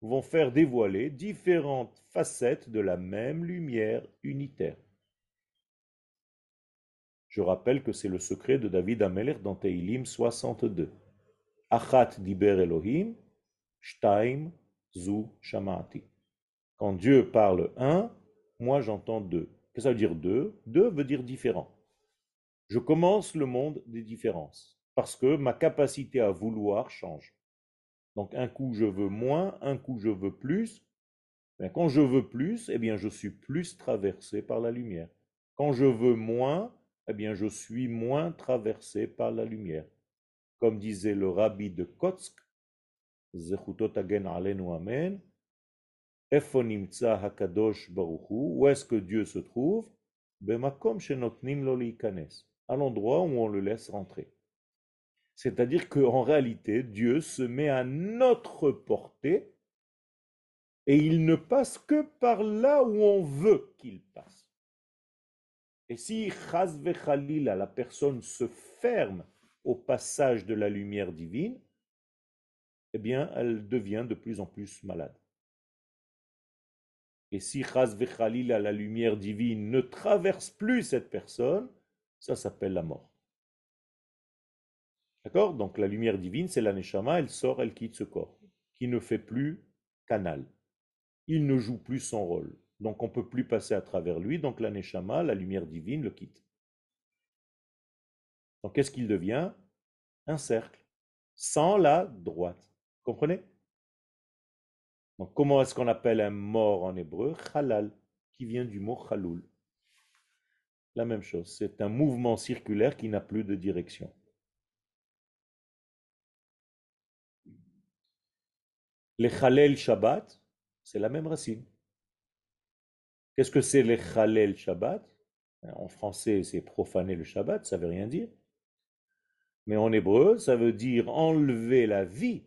S1: vont faire dévoiler différentes facettes de la même lumière unitaire. Je rappelle que c'est le secret de David Ameler dans Teilim 62. Achat diber Elohim, shtaim zu shamati. Quand Dieu parle un, moi j'entends deux. Que ça veut dire deux Deux veut dire différent. Je commence le monde des différences parce que ma capacité à vouloir change. Donc un coup je veux moins, un coup je veux plus. Mais quand je veux plus, eh bien je suis plus traversé par la lumière. Quand je veux moins, eh bien je suis moins traversé par la lumière comme disait le rabbi de Kotsk, Amen, où est-ce que Dieu se trouve? à l'endroit où on le laisse rentrer. C'est-à-dire qu'en réalité, Dieu se met à notre portée et il ne passe que par là où on veut qu'il passe. Et si Chaz la personne se ferme au passage de la lumière divine, eh bien, elle devient de plus en plus malade. Et si Chaz Vechalil, la lumière divine, ne traverse plus cette personne, ça s'appelle la mort. D'accord? Donc la lumière divine, c'est la Neshama, elle sort, elle quitte ce corps, qui ne fait plus canal. Il ne joue plus son rôle. Donc on ne peut plus passer à travers lui, donc la Neshama, la lumière divine, le quitte. Donc qu'est-ce qu'il devient? Un cercle, sans la droite. Comprenez? Comment est-ce qu'on appelle un mort en hébreu? Halal, qui vient du mot chaloul. La même chose, c'est un mouvement circulaire qui n'a plus de direction. Les chalel Shabbat, c'est la même racine. Qu'est-ce que c'est les chalel Shabbat? En français, c'est profaner le Shabbat, ça veut rien dire. Mais en hébreu, ça veut dire enlever la vie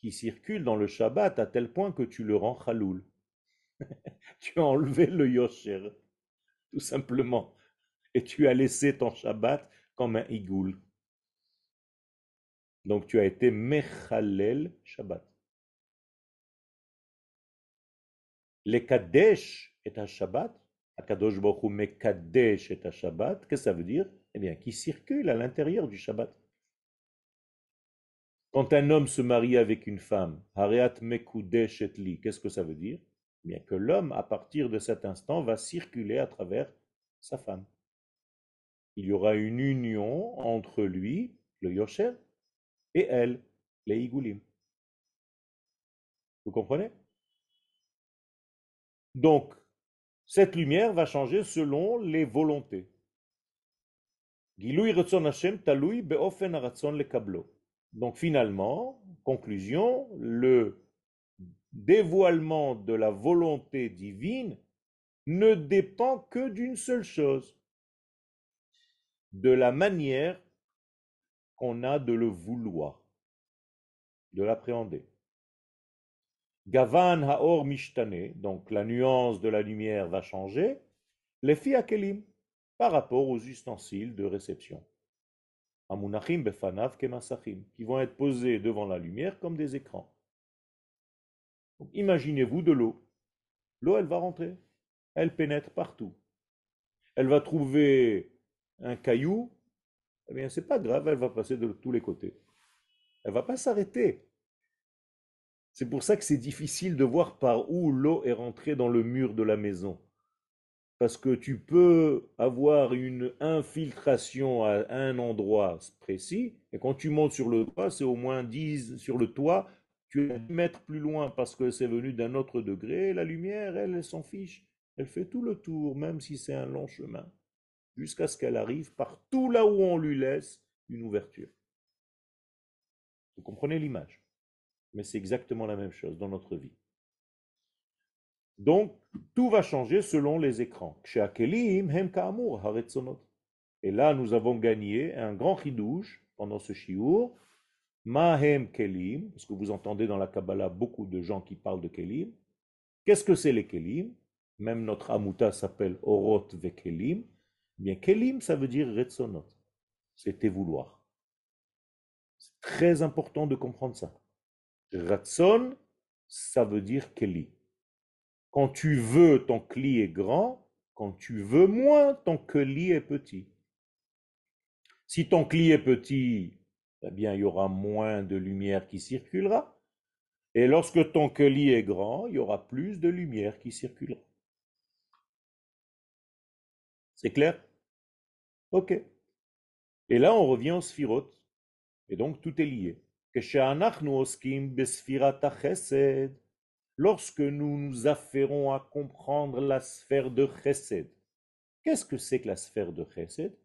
S1: qui circule dans le Shabbat à tel point que tu le rends chaloul. tu as enlevé le yosher, tout simplement. Et tu as laissé ton Shabbat comme un igoul. Donc tu as été mechalel Shabbat. Le Kadesh est un Shabbat. Akadosh Baruch Hu Mekadesh est un Shabbat. Qu'est-ce que ça veut dire? Eh bien, qui circule à l'intérieur du Shabbat. Quand un homme se marie avec une femme, qu'est-ce que ça veut dire? Bien que l'homme, à partir de cet instant, va circuler à travers sa femme. Il y aura une union entre lui, le Yosher, et elle, les Igoulim. Vous comprenez? Donc, cette lumière va changer selon les volontés. Donc finalement, conclusion, le dévoilement de la volonté divine ne dépend que d'une seule chose, de la manière qu'on a de le vouloir, de l'appréhender. Gavan haor mishtane, donc la nuance de la lumière va changer, les kelim, par rapport aux ustensiles de réception. Amunachim befanav qui vont être posés devant la lumière comme des écrans. Imaginez-vous de l'eau. L'eau, elle va rentrer. Elle pénètre partout. Elle va trouver un caillou. Eh bien, c'est pas grave, elle va passer de tous les côtés. Elle va pas s'arrêter. C'est pour ça que c'est difficile de voir par où l'eau est rentrée dans le mur de la maison. Parce que tu peux avoir une infiltration à un endroit précis, et quand tu montes sur le toit, c'est au moins 10 sur le toit, tu vas mettre plus loin parce que c'est venu d'un autre degré, la lumière, elle, elle s'en fiche. Elle fait tout le tour, même si c'est un long chemin, jusqu'à ce qu'elle arrive partout là où on lui laisse une ouverture. Vous comprenez l'image? Mais c'est exactement la même chose dans notre vie. Donc, tout va changer selon les écrans. Et là, nous avons gagné un grand chidouche pendant ce shiur. Mahem kelim, parce que vous entendez dans la Kabbalah beaucoup de gens qui parlent de kelim. Qu'est-ce que c'est les kelim? Même notre amuta s'appelle orot ve kelim. Eh bien, kelim, ça veut dire retzonot. C'était vouloir. C'est très important de comprendre ça. Ratson, ça veut dire keli. Quand tu veux, ton kli est grand. Quand tu veux moins, ton kli est petit. Si ton kli est petit, eh bien, il y aura moins de lumière qui circulera. Et lorsque ton kli est grand, il y aura plus de lumière qui circulera. C'est clair? Ok. Et là, on revient au sphirote. Et donc, tout est lié. Lorsque nous nous affairons à comprendre la sphère de Chesed, qu'est-ce que c'est que la sphère de Chesed?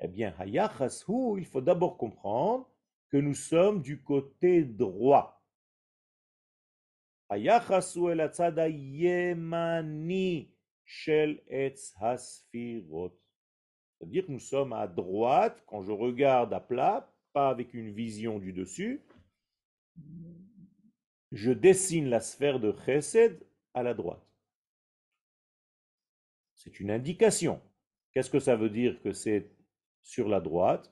S1: Eh bien, il faut d'abord comprendre que nous sommes du côté droit. C'est-à-dire que nous sommes à droite, quand je regarde à plat, pas avec une vision du dessus, je dessine la sphère de Chesed à la droite. C'est une indication. Qu'est-ce que ça veut dire que c'est sur la droite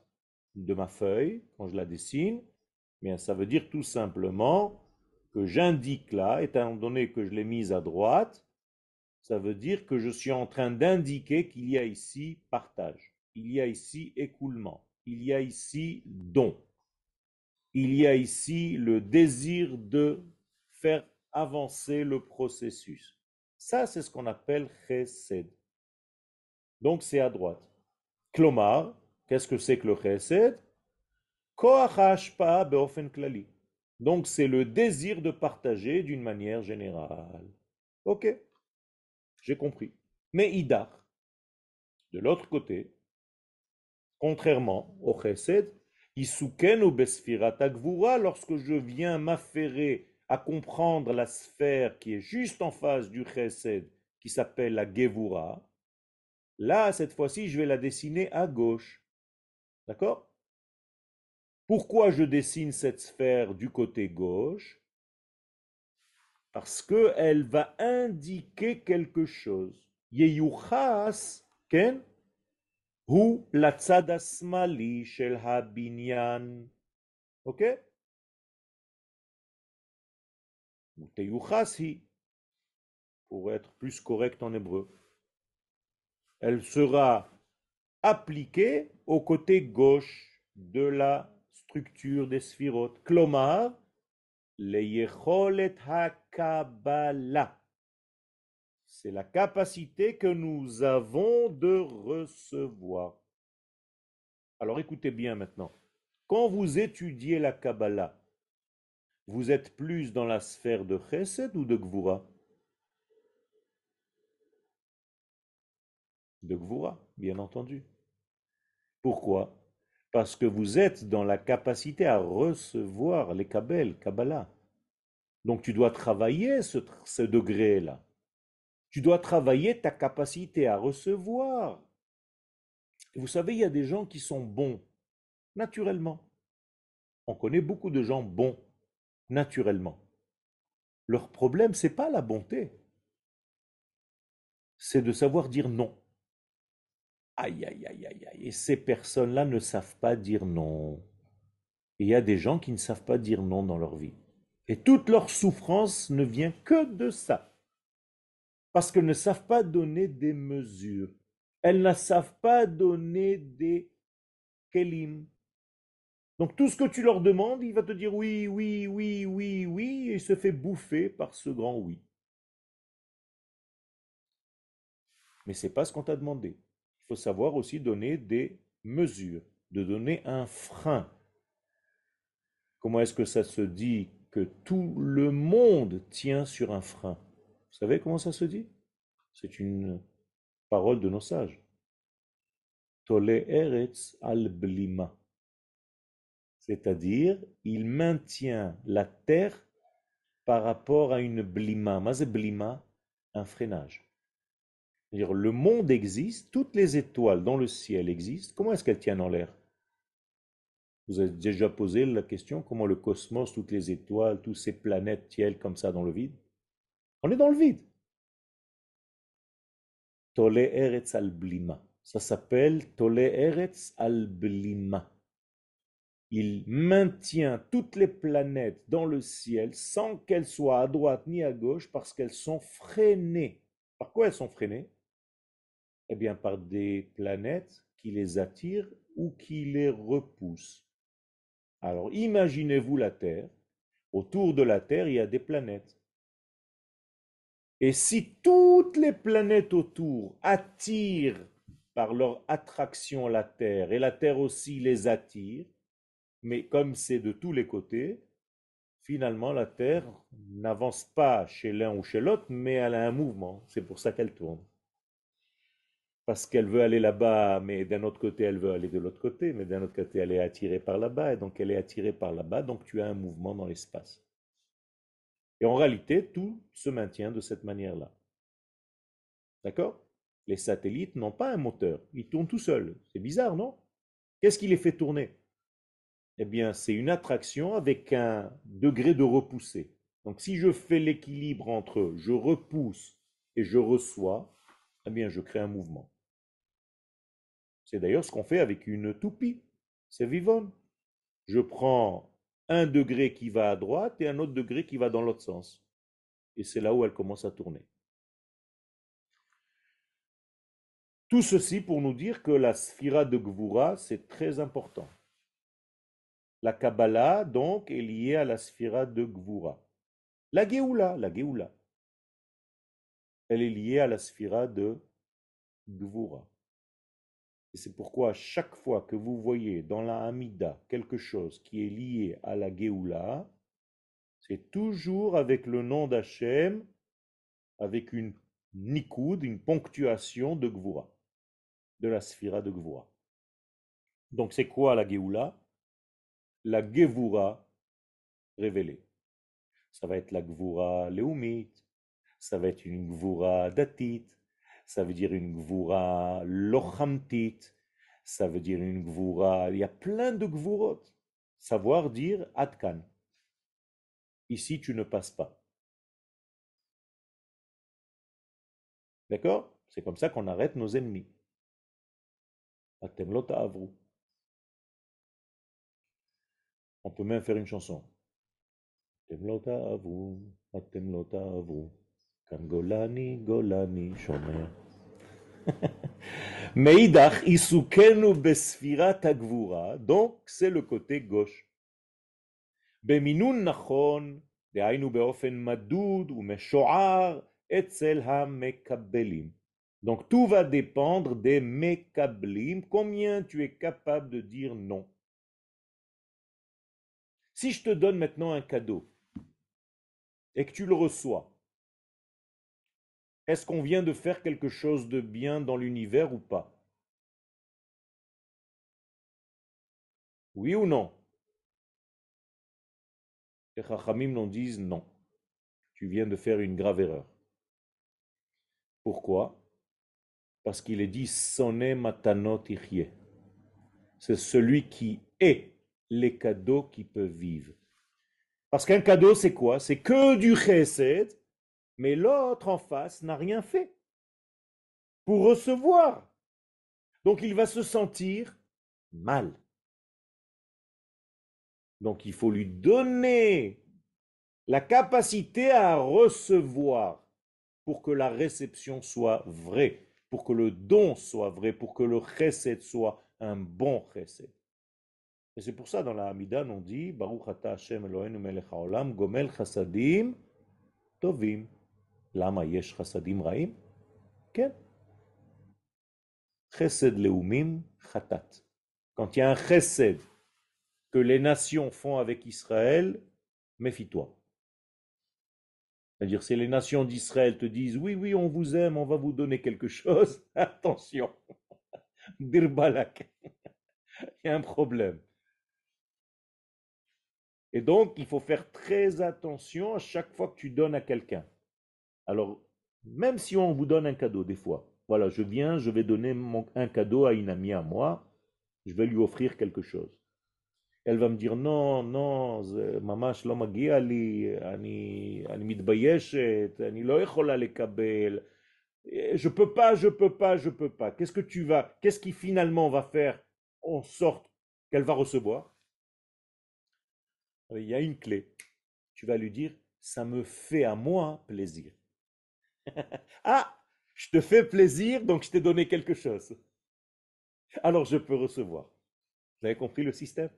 S1: de ma feuille quand je la dessine? Bien, ça veut dire tout simplement que j'indique là, étant donné que je l'ai mise à droite, ça veut dire que je suis en train d'indiquer qu'il y a ici partage, il y a ici écoulement, il y a ici don il y a ici le désir de faire avancer le processus. Ça, c'est ce qu'on appelle chesed. Donc, c'est à droite. Klomar, qu'est-ce que c'est que le chesed? Donc, c'est le désir de partager d'une manière générale. Ok, j'ai compris. Mais idar, de l'autre côté, contrairement au chesed, lorsque je viens m'affairer à comprendre la sphère qui est juste en face du chesed, qui s'appelle la gevura, là, cette fois-ci, je vais la dessiner à gauche. D'accord? Pourquoi je dessine cette sphère du côté gauche? Parce qu'elle va indiquer quelque chose. Yeyuchas, ken, hu latzad asmali shel habinyan. Ok? Ou teyuchas hi, pour être plus correct en hébreu. Elle sera appliquée au côté gauche de la structure des sphirotes. Klomar, le ha-kabbalah. C'est la capacité que nous avons de recevoir. Alors écoutez bien maintenant. Quand vous étudiez la Kabbalah, vous êtes plus dans la sphère de Chesed ou de Gvura? De Gvura, bien entendu. Pourquoi? Parce que vous êtes dans la capacité à recevoir les Kabbal, Kabbalah. Donc tu dois travailler ce degré-là. Tu dois travailler ta capacité à recevoir. vous savez, il y a des gens qui sont bons, naturellement. On connaît beaucoup de gens bons, naturellement. Leur problème, c'est pas la bonté. C'est de savoir dire non. Aïe, aïe, aïe, aïe, aïe. Et ces personnes-là ne savent pas dire non. Il y a des gens qui ne savent pas dire non dans leur vie. Et toute leur souffrance ne vient que de ça. Parce qu'elles ne savent pas donner des mesures. Elles ne savent pas donner des kelim. Donc tout ce que tu leur demandes, il va te dire oui, oui, oui, oui, oui, et se fait bouffer par ce grand oui. Mais ce n'est pas ce qu'on t'a demandé. Il faut savoir aussi donner des mesures, de donner un frein. Comment est-ce que ça se dit que tout le monde tient sur un frein? Vous savez comment ça se dit? C'est une parole de nos sages. Tole eretz al blima. C'est-à-dire, il maintient la terre par rapport à une blima. Blima, un freinage. -dire, le monde existe, toutes les étoiles dans le ciel existent. Comment est-ce qu'elles tiennent en l'air? Vous avez déjà posé la question comment le cosmos, toutes les étoiles, toutes ces planètes tiennent comme ça dans le vide? On est dans le vide. Tole Eretz al Blima. Ça s'appelle Tole Eretz al Blima. Il maintient toutes les planètes dans le ciel sans qu'elles soient à droite ni à gauche parce qu'elles sont freinées. Par quoi elles sont freinées? Eh bien, par des planètes qui les attirent ou qui les repoussent. Alors imaginez-vous la Terre. Autour de la Terre, il y a des planètes. Et si toutes les planètes autour attirent par leur attraction la Terre, et la Terre aussi les attire, mais comme c'est de tous les côtés, finalement la Terre n'avance pas chez l'un ou chez l'autre, mais elle a un mouvement. C'est pour ça qu'elle tourne parce qu'elle veut aller là-bas, mais d'un autre côté, elle veut aller de l'autre côté, mais d'un autre côté, elle est attirée par là-bas, et donc elle est attirée par là-bas, donc tu as un mouvement dans l'espace. Et en réalité, tout se maintient de cette manière-là. D'accord? Les satellites n'ont pas un moteur, ils tournent tout seuls. C'est bizarre, non? Qu'est-ce qui les fait tourner? Eh bien, c'est une attraction avec un degré de repoussée. Donc si je fais l'équilibre entre je repousse et je reçois, eh bien, je crée un mouvement. C'est d'ailleurs ce qu'on fait avec une toupie. C'est vivant. Je prends un degré qui va à droite et un autre degré qui va dans l'autre sens. Et c'est là où elle commence à tourner. Tout ceci pour nous dire que la sphira de Gvura, c'est très important. La Kabbalah, donc, est liée à la sphira de Gvura. La Géoula, la Géoula, elle est liée à la sphira de Gvura. Et c'est pourquoi chaque fois que vous voyez dans la Hamida quelque chose qui est lié à la Géoula, c'est toujours avec le nom d'Hachem, avec une nikoud, une ponctuation de Gvura, de la sphira de Gvura. Donc c'est quoi la Géoula? La Gevura révélée. Ça va être la Gvura Leumit, ça va être une Gvura Datit, ça veut dire une gvura lochamtit, ça veut dire une gvura, il y a plein de gvurot. Savoir dire atkan. Ici, tu ne passes pas. D'accord? C'est comme ça qu'on arrête nos ennemis. On peut même faire une chanson. Golani, Golani, Meidach, Isukenu Besfira Tagvura. Donc, c'est le côté gauche. Beminun Nachon, Dehainu Beofen Madud, ou Meshoar, Etzel HaMekabelim. Donc, tout va dépendre des Mekablim, combien tu es capable de dire non? Si je te donne maintenant un cadeau et que tu le reçois, est-ce qu'on vient de faire quelque chose de bien dans l'univers ou pas? Oui ou non? Les Chachamim nous disent non. Tu viens de faire une grave erreur. Pourquoi? Parce qu'il est dit sonne matanot C'est celui qui est les cadeaux qui peut vivre. Parce qu'un cadeau, c'est quoi? C'est que du chesed mais l'autre en face n'a rien fait pour recevoir. Donc il va se sentir mal. Donc il faut lui donner la capacité à recevoir pour que la réception soit vraie, pour que le don soit vrai, pour que le chesed soit un bon chesed. Et c'est pour ça dans la Hamidan on dit Baruch ata Hashem Eloheinu melech haolam gomel chasadim tovim. Lama yesh chasadim raim? Ken. Chesed leumim chatat. Quand il y a un chesed que les nations font avec Israël, méfie-toi. C'est-à-dire, si les nations d'Israël te disent oui, oui, on vous aime, on va vous donner quelque chose, attention. Dirbalak. il y a un problème. Et donc, il faut faire très attention à chaque fois que tu donnes à quelqu'un. Alors, même si on vous donne un cadeau des fois, voilà, je viens, je vais donner un cadeau à une amie à moi, je vais lui offrir quelque chose. Elle va me dire non, non, maman, je מגיע לי, אני, אני מתביישת, אני לא יכולה לקבל, je peux pas, je peux pas, je peux pas. Qu'est-ce que tu vas, qu'est-ce qui finalement va faire en sorte qu'elle va recevoir Il y a une clé. Tu vas lui dire, ça me fait à moi plaisir. ah, je te fais plaisir, donc je t'ai donné quelque chose. Alors je peux recevoir. Vous avez compris le système?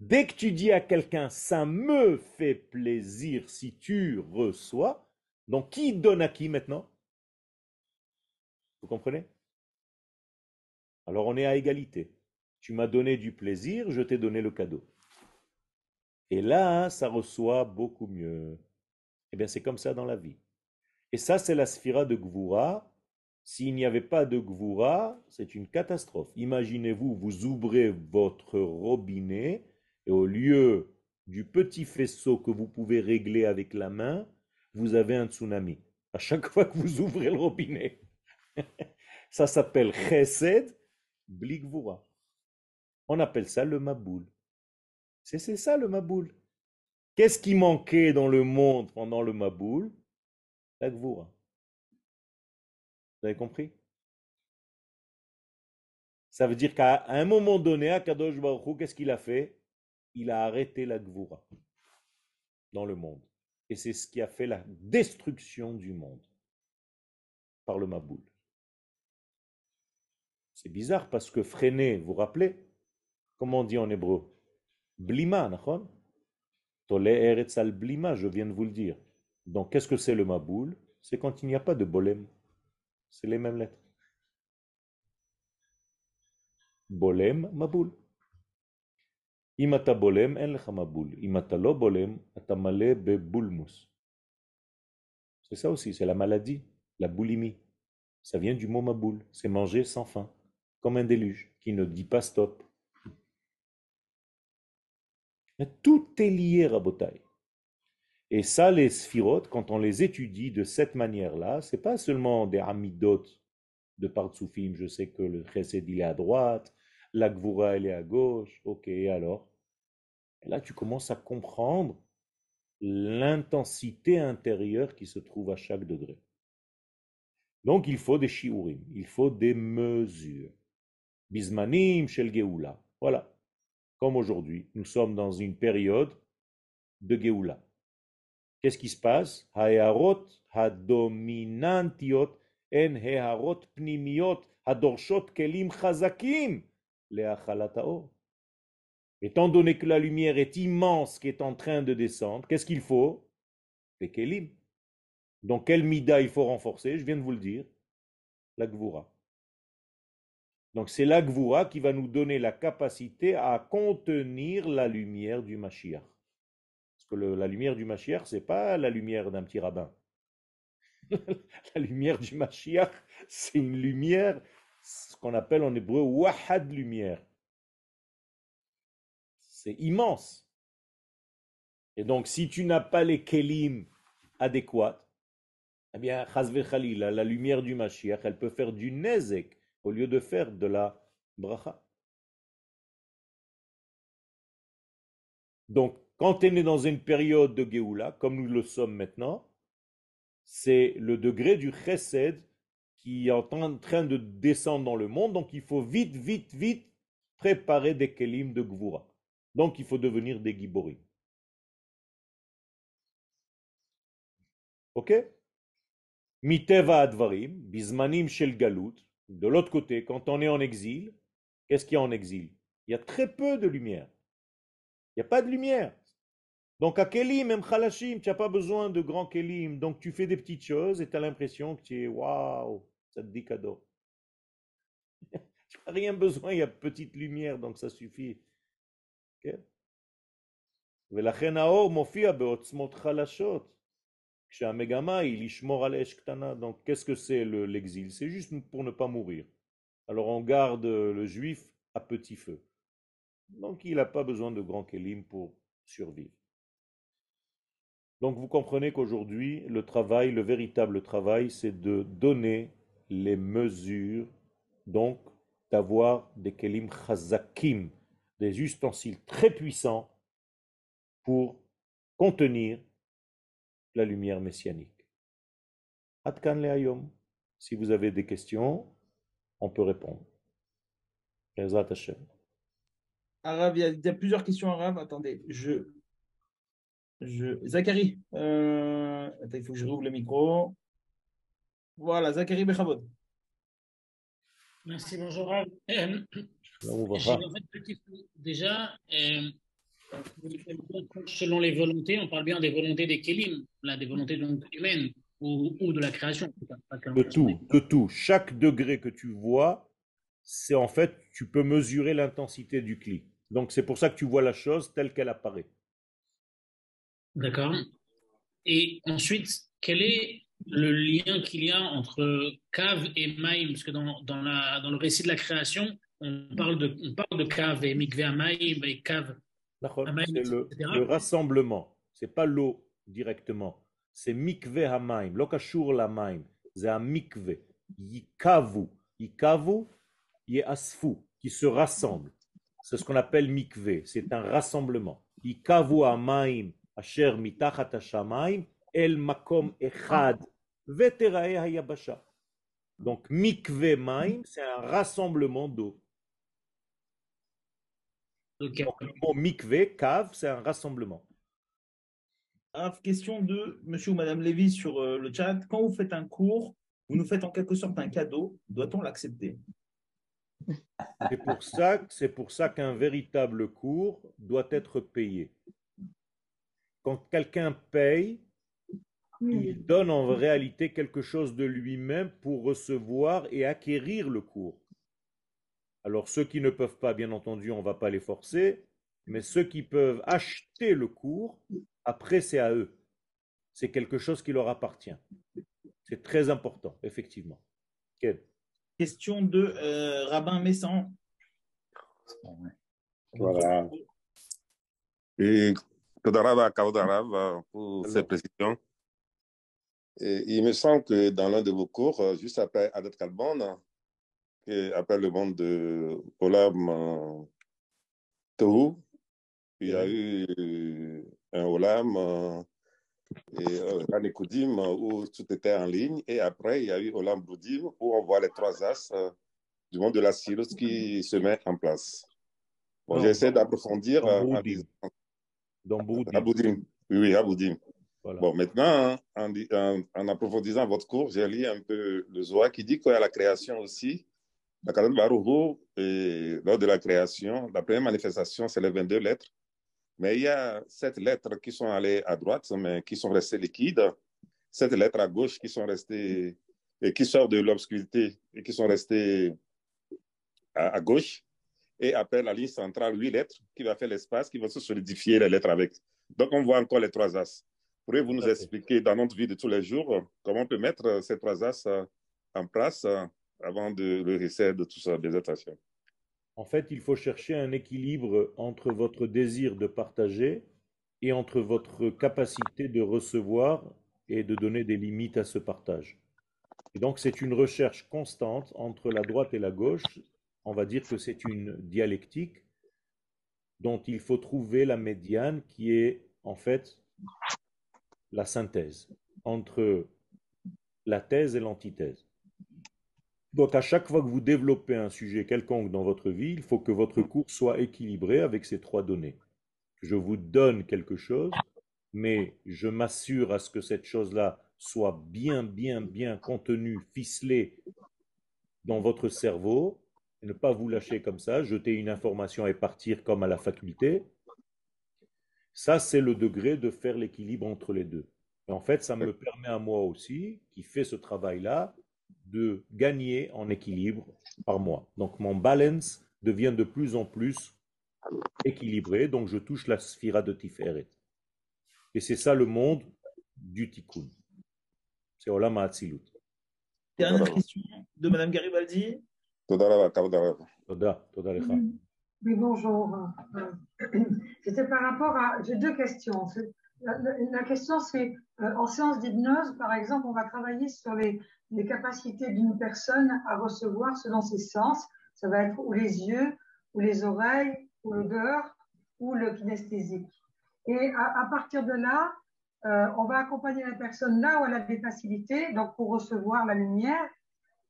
S1: Dès que tu dis à quelqu'un, ça me fait plaisir si tu reçois, donc qui donne à qui maintenant? Vous comprenez? Alors on est à égalité. Tu m'as donné du plaisir, je t'ai donné le cadeau. Et là, ça reçoit beaucoup mieux. Eh bien, c'est comme ça dans la vie. Et ça, c'est la sphira de Gvura. S'il n'y avait pas de Gvura, c'est une catastrophe. Imaginez-vous, vous ouvrez votre robinet et au lieu du petit faisceau que vous pouvez régler avec la main, vous avez un tsunami. À chaque fois que vous ouvrez le robinet. ça s'appelle Chesed Bligvura. On appelle ça le Maboul. C'est ça le Maboul. Qu'est-ce qui manquait dans le monde pendant le Maboul La Gvoura. Vous avez compris? Ça veut dire qu'à un moment donné, à Kadosh Baruch qu'est-ce qu'il a fait? Il a arrêté la Gvoura dans le monde. Et c'est ce qui a fait la destruction du monde par le Maboul. C'est bizarre parce que freiner, vous vous rappelez? Comment on dit en hébreu Blima, nachon Eretz al blima, je viens de vous le dire. Donc, qu'est-ce que c'est le maboul? C'est quand il n'y a pas de bolem. C'est les mêmes lettres. Bolem, maboul. Lecha maboul. Imata lo bolem, atamale be bulmus. C'est ça aussi, c'est la maladie, la boulimie. Ça vient du mot maboul. C'est manger sans faim, comme un déluge qui ne dit pas stop. Tout est lié, Rabotai. Et ça, les sphirotes, quand on les étudie de cette manière-là, c'est pas seulement des amidotes de Partsoufim, je sais que le chesed il est à droite, la gvura elle est à gauche, ok, alors? Et Là, tu commences à comprendre l'intensité intérieure qui se trouve à chaque degré. Donc il faut des shiurim, il faut des mesures. Bismanim shel Geoula. Voilà. Comme aujourd'hui, nous sommes dans une période de Geoula. Qu'est-ce qui se passe? Haeharot hadominantiot en pnimiot kelim chazakim. Étant donné que la lumière est immense qui est en train de descendre, qu'est-ce qu'il faut? Des kelim. Donc, quel mida il faut renforcer? Je viens de vous le dire. La gvura. Donc, c'est la gvura qui va nous donner la capacité à contenir la lumière du Mashiach. Parce que la lumière du Mashiach, ce n'est pas la lumière d'un petit rabbin. la lumière du Mashiach, c'est une lumière, ce qu'on appelle en hébreu wahad lumière. C'est immense. Et donc, si tu n'as pas les kelim adéquats, eh bien, la lumière du Mashiach, elle peut faire du nezek au lieu de faire de la bracha. Donc, quand on est dans une période de Géoula, comme nous le sommes maintenant, c'est le degré du chesed qui est en train de descendre dans le monde. Donc, il faut vite, vite, vite préparer des kelim de Gvura. Donc, il faut devenir des giborim. Ok? Miteva advarim, bismanim shel galut. De l'autre côté, quand on est en exil, qu'est-ce qu'il y a en exil? Il y a très peu de lumière. Il n'y a pas de lumière. Donc à kelim, même chalashim, tu n'as pas besoin de grands kelim. Donc tu fais des petites choses et tu as l'impression que tu es waouh, ça te dit cadeau. tu n'as rien besoin, il y a petite lumière, donc ça suffit. Donc, qu'est-ce que c'est l'exil? C'est juste pour ne pas mourir. Alors, on garde le juif à petit feu. Donc, il n'a pas besoin de grand kélim pour survivre. Donc, vous comprenez qu'aujourd'hui, le travail, le véritable travail, c'est de donner les mesures, donc d'avoir des kélim chazakim, des ustensiles très puissants pour contenir la lumière messianique. Atkan le Si vous avez des questions, on peut répondre.
S2: Arabe, il y, a plusieurs questions arabes. Attendez, je. je... Zachary, euh, il faut que je rouvre le micro. Voilà, Zachary Bechavod.
S3: Merci, bonjour. Euh, déjà, euh, selon les volontés, on parle bien des volontés des Kélim, là, des volontés donc humaines ou, ou, de la création.
S1: De tout, de tout. Chaque degré que tu vois, c'est en fait, tu peux mesurer l'intensité du clic. Donc c'est pour ça que tu vois la chose telle qu'elle apparaît.
S3: D'accord. Et ensuite, quel est le lien qu'il y a entre cave et maïm? Parce que dans, dans, la, dans le récit de la création, on parle de, on parle de cave et mikve maïm et cave
S1: c'est le, rassemblement. C'est pas l'eau directement. C'est mikve hamaim. Lokashur la maim. C'est un mikve. Yikavu. Yikavu, asfu, qui se rassemble. C'est ce qu'on appelle mikve. C'est un rassemblement. Yikavu hamaim. Asher mitachat hashamaim. El makom echad. Veterae hayabasha. Donc mikve maim, c'est un rassemblement d'eau. Donc, le mot mikve, cave, c'est un rassemblement.
S2: question de monsieur ou madame Lévy sur euh, le chat. Quand vous faites un cours, vous nous faites en quelque sorte un cadeau. Doit-on l'accepter?
S1: C'est pour ça, c'est pour ça qu'un véritable cours doit être payé. Quand quelqu'un paye, il donne en réalité quelque chose de lui-même pour recevoir et acquérir le cours. Alors ceux qui ne peuvent pas, bien entendu, on ne va pas les forcer, mais ceux qui peuvent acheter le cours, après c'est à eux. C'est quelque chose qui leur appartient. C'est très important, effectivement.
S2: Question de euh, Rabbin Messan.
S4: Voilà. Et pour ces précisions. il me semble que dans l'un de vos cours, juste après Adat Kalban, après le monde de Olam Tohu, il y a eu un Olam euh, et euh, Ranekudim, où tout était en ligne. Et après, il y a eu Olam Boudim, où on voit les trois as euh, du monde de la Cyrus qui se met en place. Bon, j'essaie d'approfondir.
S1: dans
S4: euh,
S1: Boudim.
S4: Oui, oui, Aboudim.
S1: Voilà.
S4: Bon, maintenant, hein, en- en approfondissant votre cours, j'ai lu un peu le Zohar qui dit qu'il y a la création aussi. La Kadosh Baruch Hu, et lors de la création, la première manifestation, c'est les 22 lettres. Mais il y a sept lettres qui sont allées à droite, mais qui sont restées liquides. Sept lettres à gauche qui sont restées, et qui sortent de l'obscurité et qui sont restées à, à gauche. Et après la ligne centrale, huit lettres qui va faire l'espace, qui va se solidifier les lettres avec. Donc, on voit encore les trois as. Pourriez-vous nous expliquer dans notre vie de tous les jours comment on peut mettre euh, ces trois as euh, en place euh, avant de, le récit de tout ça, des attentions
S1: En fait, il faut chercher un équilibre entre votre désir de partager et entre votre capacité de recevoir et de donner des limites à ce partage. Et donc, c'est une recherche constante entre la droite et la gauche. On va dire que c'est une dialectique dont il faut trouver la médiane qui est en fait la synthèse entre la thèse et l'antithèse. Donc à chaque fois que vous développez un sujet quelconque dans votre vie, il faut que votre cours soit équilibré avec ces trois données. Je vous donne quelque chose, mais je m'assure à ce que cette chose-là soit bien, bien, bien contenue, ficelée dans votre cerveau, et ne pas vous lâcher comme ça, jeter une information et partir comme à la faculté. Ça, c'est le degré de faire l'équilibre entre les deux. Et en fait, ça me permet à moi aussi, qui fait ce travail-là, de gagner en équilibre par mois. Donc mon balance devient de plus en plus équilibré, donc je touche la sphira de Tiferet. Et c'est ça le monde du Tikkun. C'est Olam Hatzilut.
S2: Dernière question de Madame Garibaldi.
S4: Kavdarava.
S1: Toda, Toda Lecha.
S5: Oui, bonjour. Euh, C'était par rapport à. J'ai deux questions. La, question, c'est euh, en séance d'hypnose, par exemple, on va travailler sur les, capacités d'une personne à recevoir selon ses sens. Ça va être ou les yeux, ou les oreilles, ou l'odeur, ou le kinesthésique. Et à, partir de là, euh, on va accompagner la personne là où elle a des facilités, donc pour recevoir la lumière,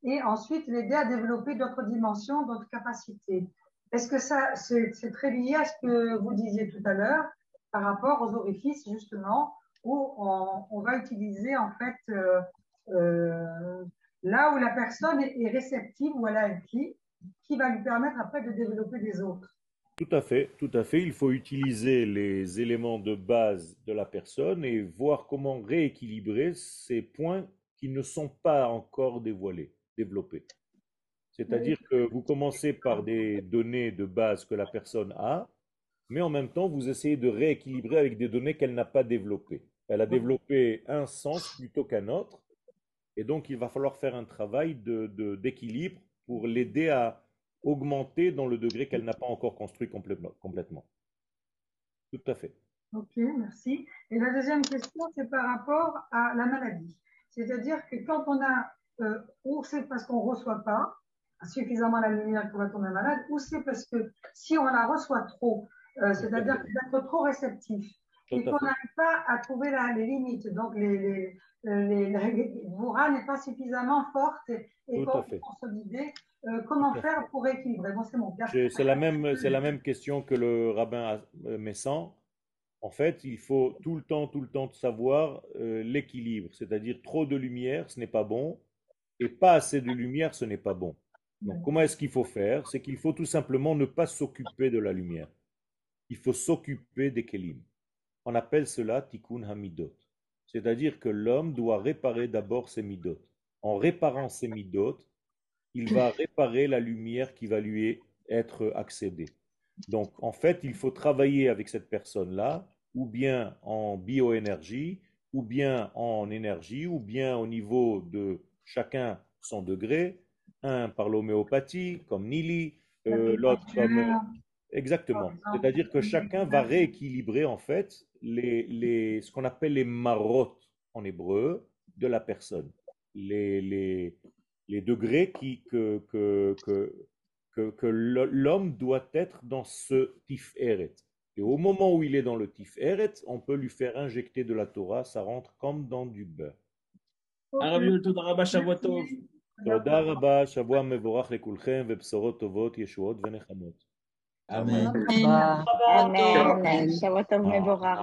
S5: et ensuite l'aider à développer d'autres dimensions, d'autres capacités. Est-ce que ça, c'est très lié à ce que vous disiez tout à l'heure? Par rapport aux orifices, justement, où on, on va utiliser, en fait, euh, euh, là où la personne est, réceptive, où elle a un pli, qui va lui permettre après de développer des autres.
S1: Tout à fait, tout à fait. Il faut utiliser les éléments de base de la personne et voir comment rééquilibrer ces points qui ne sont pas encore dévoilés, développés. C'est-à-dire que vous commencez par des données de base que la personne a, mais en même temps, vous essayez de rééquilibrer avec des données qu'elle n'a pas développées. Elle a développé un sens plutôt qu'un autre, et donc il va falloir faire un travail de, de- d'équilibre pour l'aider à augmenter dans le degré qu'elle n'a pas encore construit complètement. complètement. Tout à fait.
S5: Ok, merci. Et la deuxième question, c'est par rapport à la maladie. C'est-à-dire que quand on a, euh, ou c'est parce qu'on ne reçoit pas suffisamment la lumière qu'on va tomber malade, ou c'est parce que si on la reçoit trop, euh, c'est-à-dire d'être trop réceptif, et qu'on n'arrive pas à trouver la- les limites, donc les, les, les, les, n'est pas suffisamment forte et, consolidée, euh, comment faire pour équilibrer Bon, c'est mon
S1: C'est la même, la même question que le rabbin euh, Messan. En fait, il faut tout le temps, tout le temps savoir euh, l'équilibre, c'est-à-dire trop de lumière, ce n'est pas bon, et pas assez de lumière, ce n'est pas bon. Donc, comment est-ce qu'il faut faire? C'est qu'il faut tout simplement ne pas s'occuper de la lumière. Il faut s'occuper des kelim. On appelle cela tikkun hamidot. C'est-à-dire que l'homme doit réparer d'abord ses midot. En réparant ses midot, il va réparer la lumière qui va lui être accédée. Donc, en fait, il faut travailler avec cette personne-là, ou bien en bioénergie, ou bien en énergie, ou bien au niveau de chacun son degré, un par l'homéopathie, comme Nili, euh, l'autre comme... Exactement. C'est-à-dire que chacun va rééquilibrer en fait les, les, ce qu'on appelle les marottes en hébreu de la personne. Les, les, les degrés qui, que, que, que, que, que l'homme doit être dans ce tiferet. Et au moment où il est dans le tif Eretz, on peut lui faire injecter de la Torah, ça rentre comme dans du beurre.
S2: הרב יואל, תודה רבה, שבוע טוב.
S1: תודה רבה, שבוע מבורך לכולכם, ובשורות טובות, ישועות ונחמות.
S2: אמן.
S6: אמן. שבוע טוב מבורך.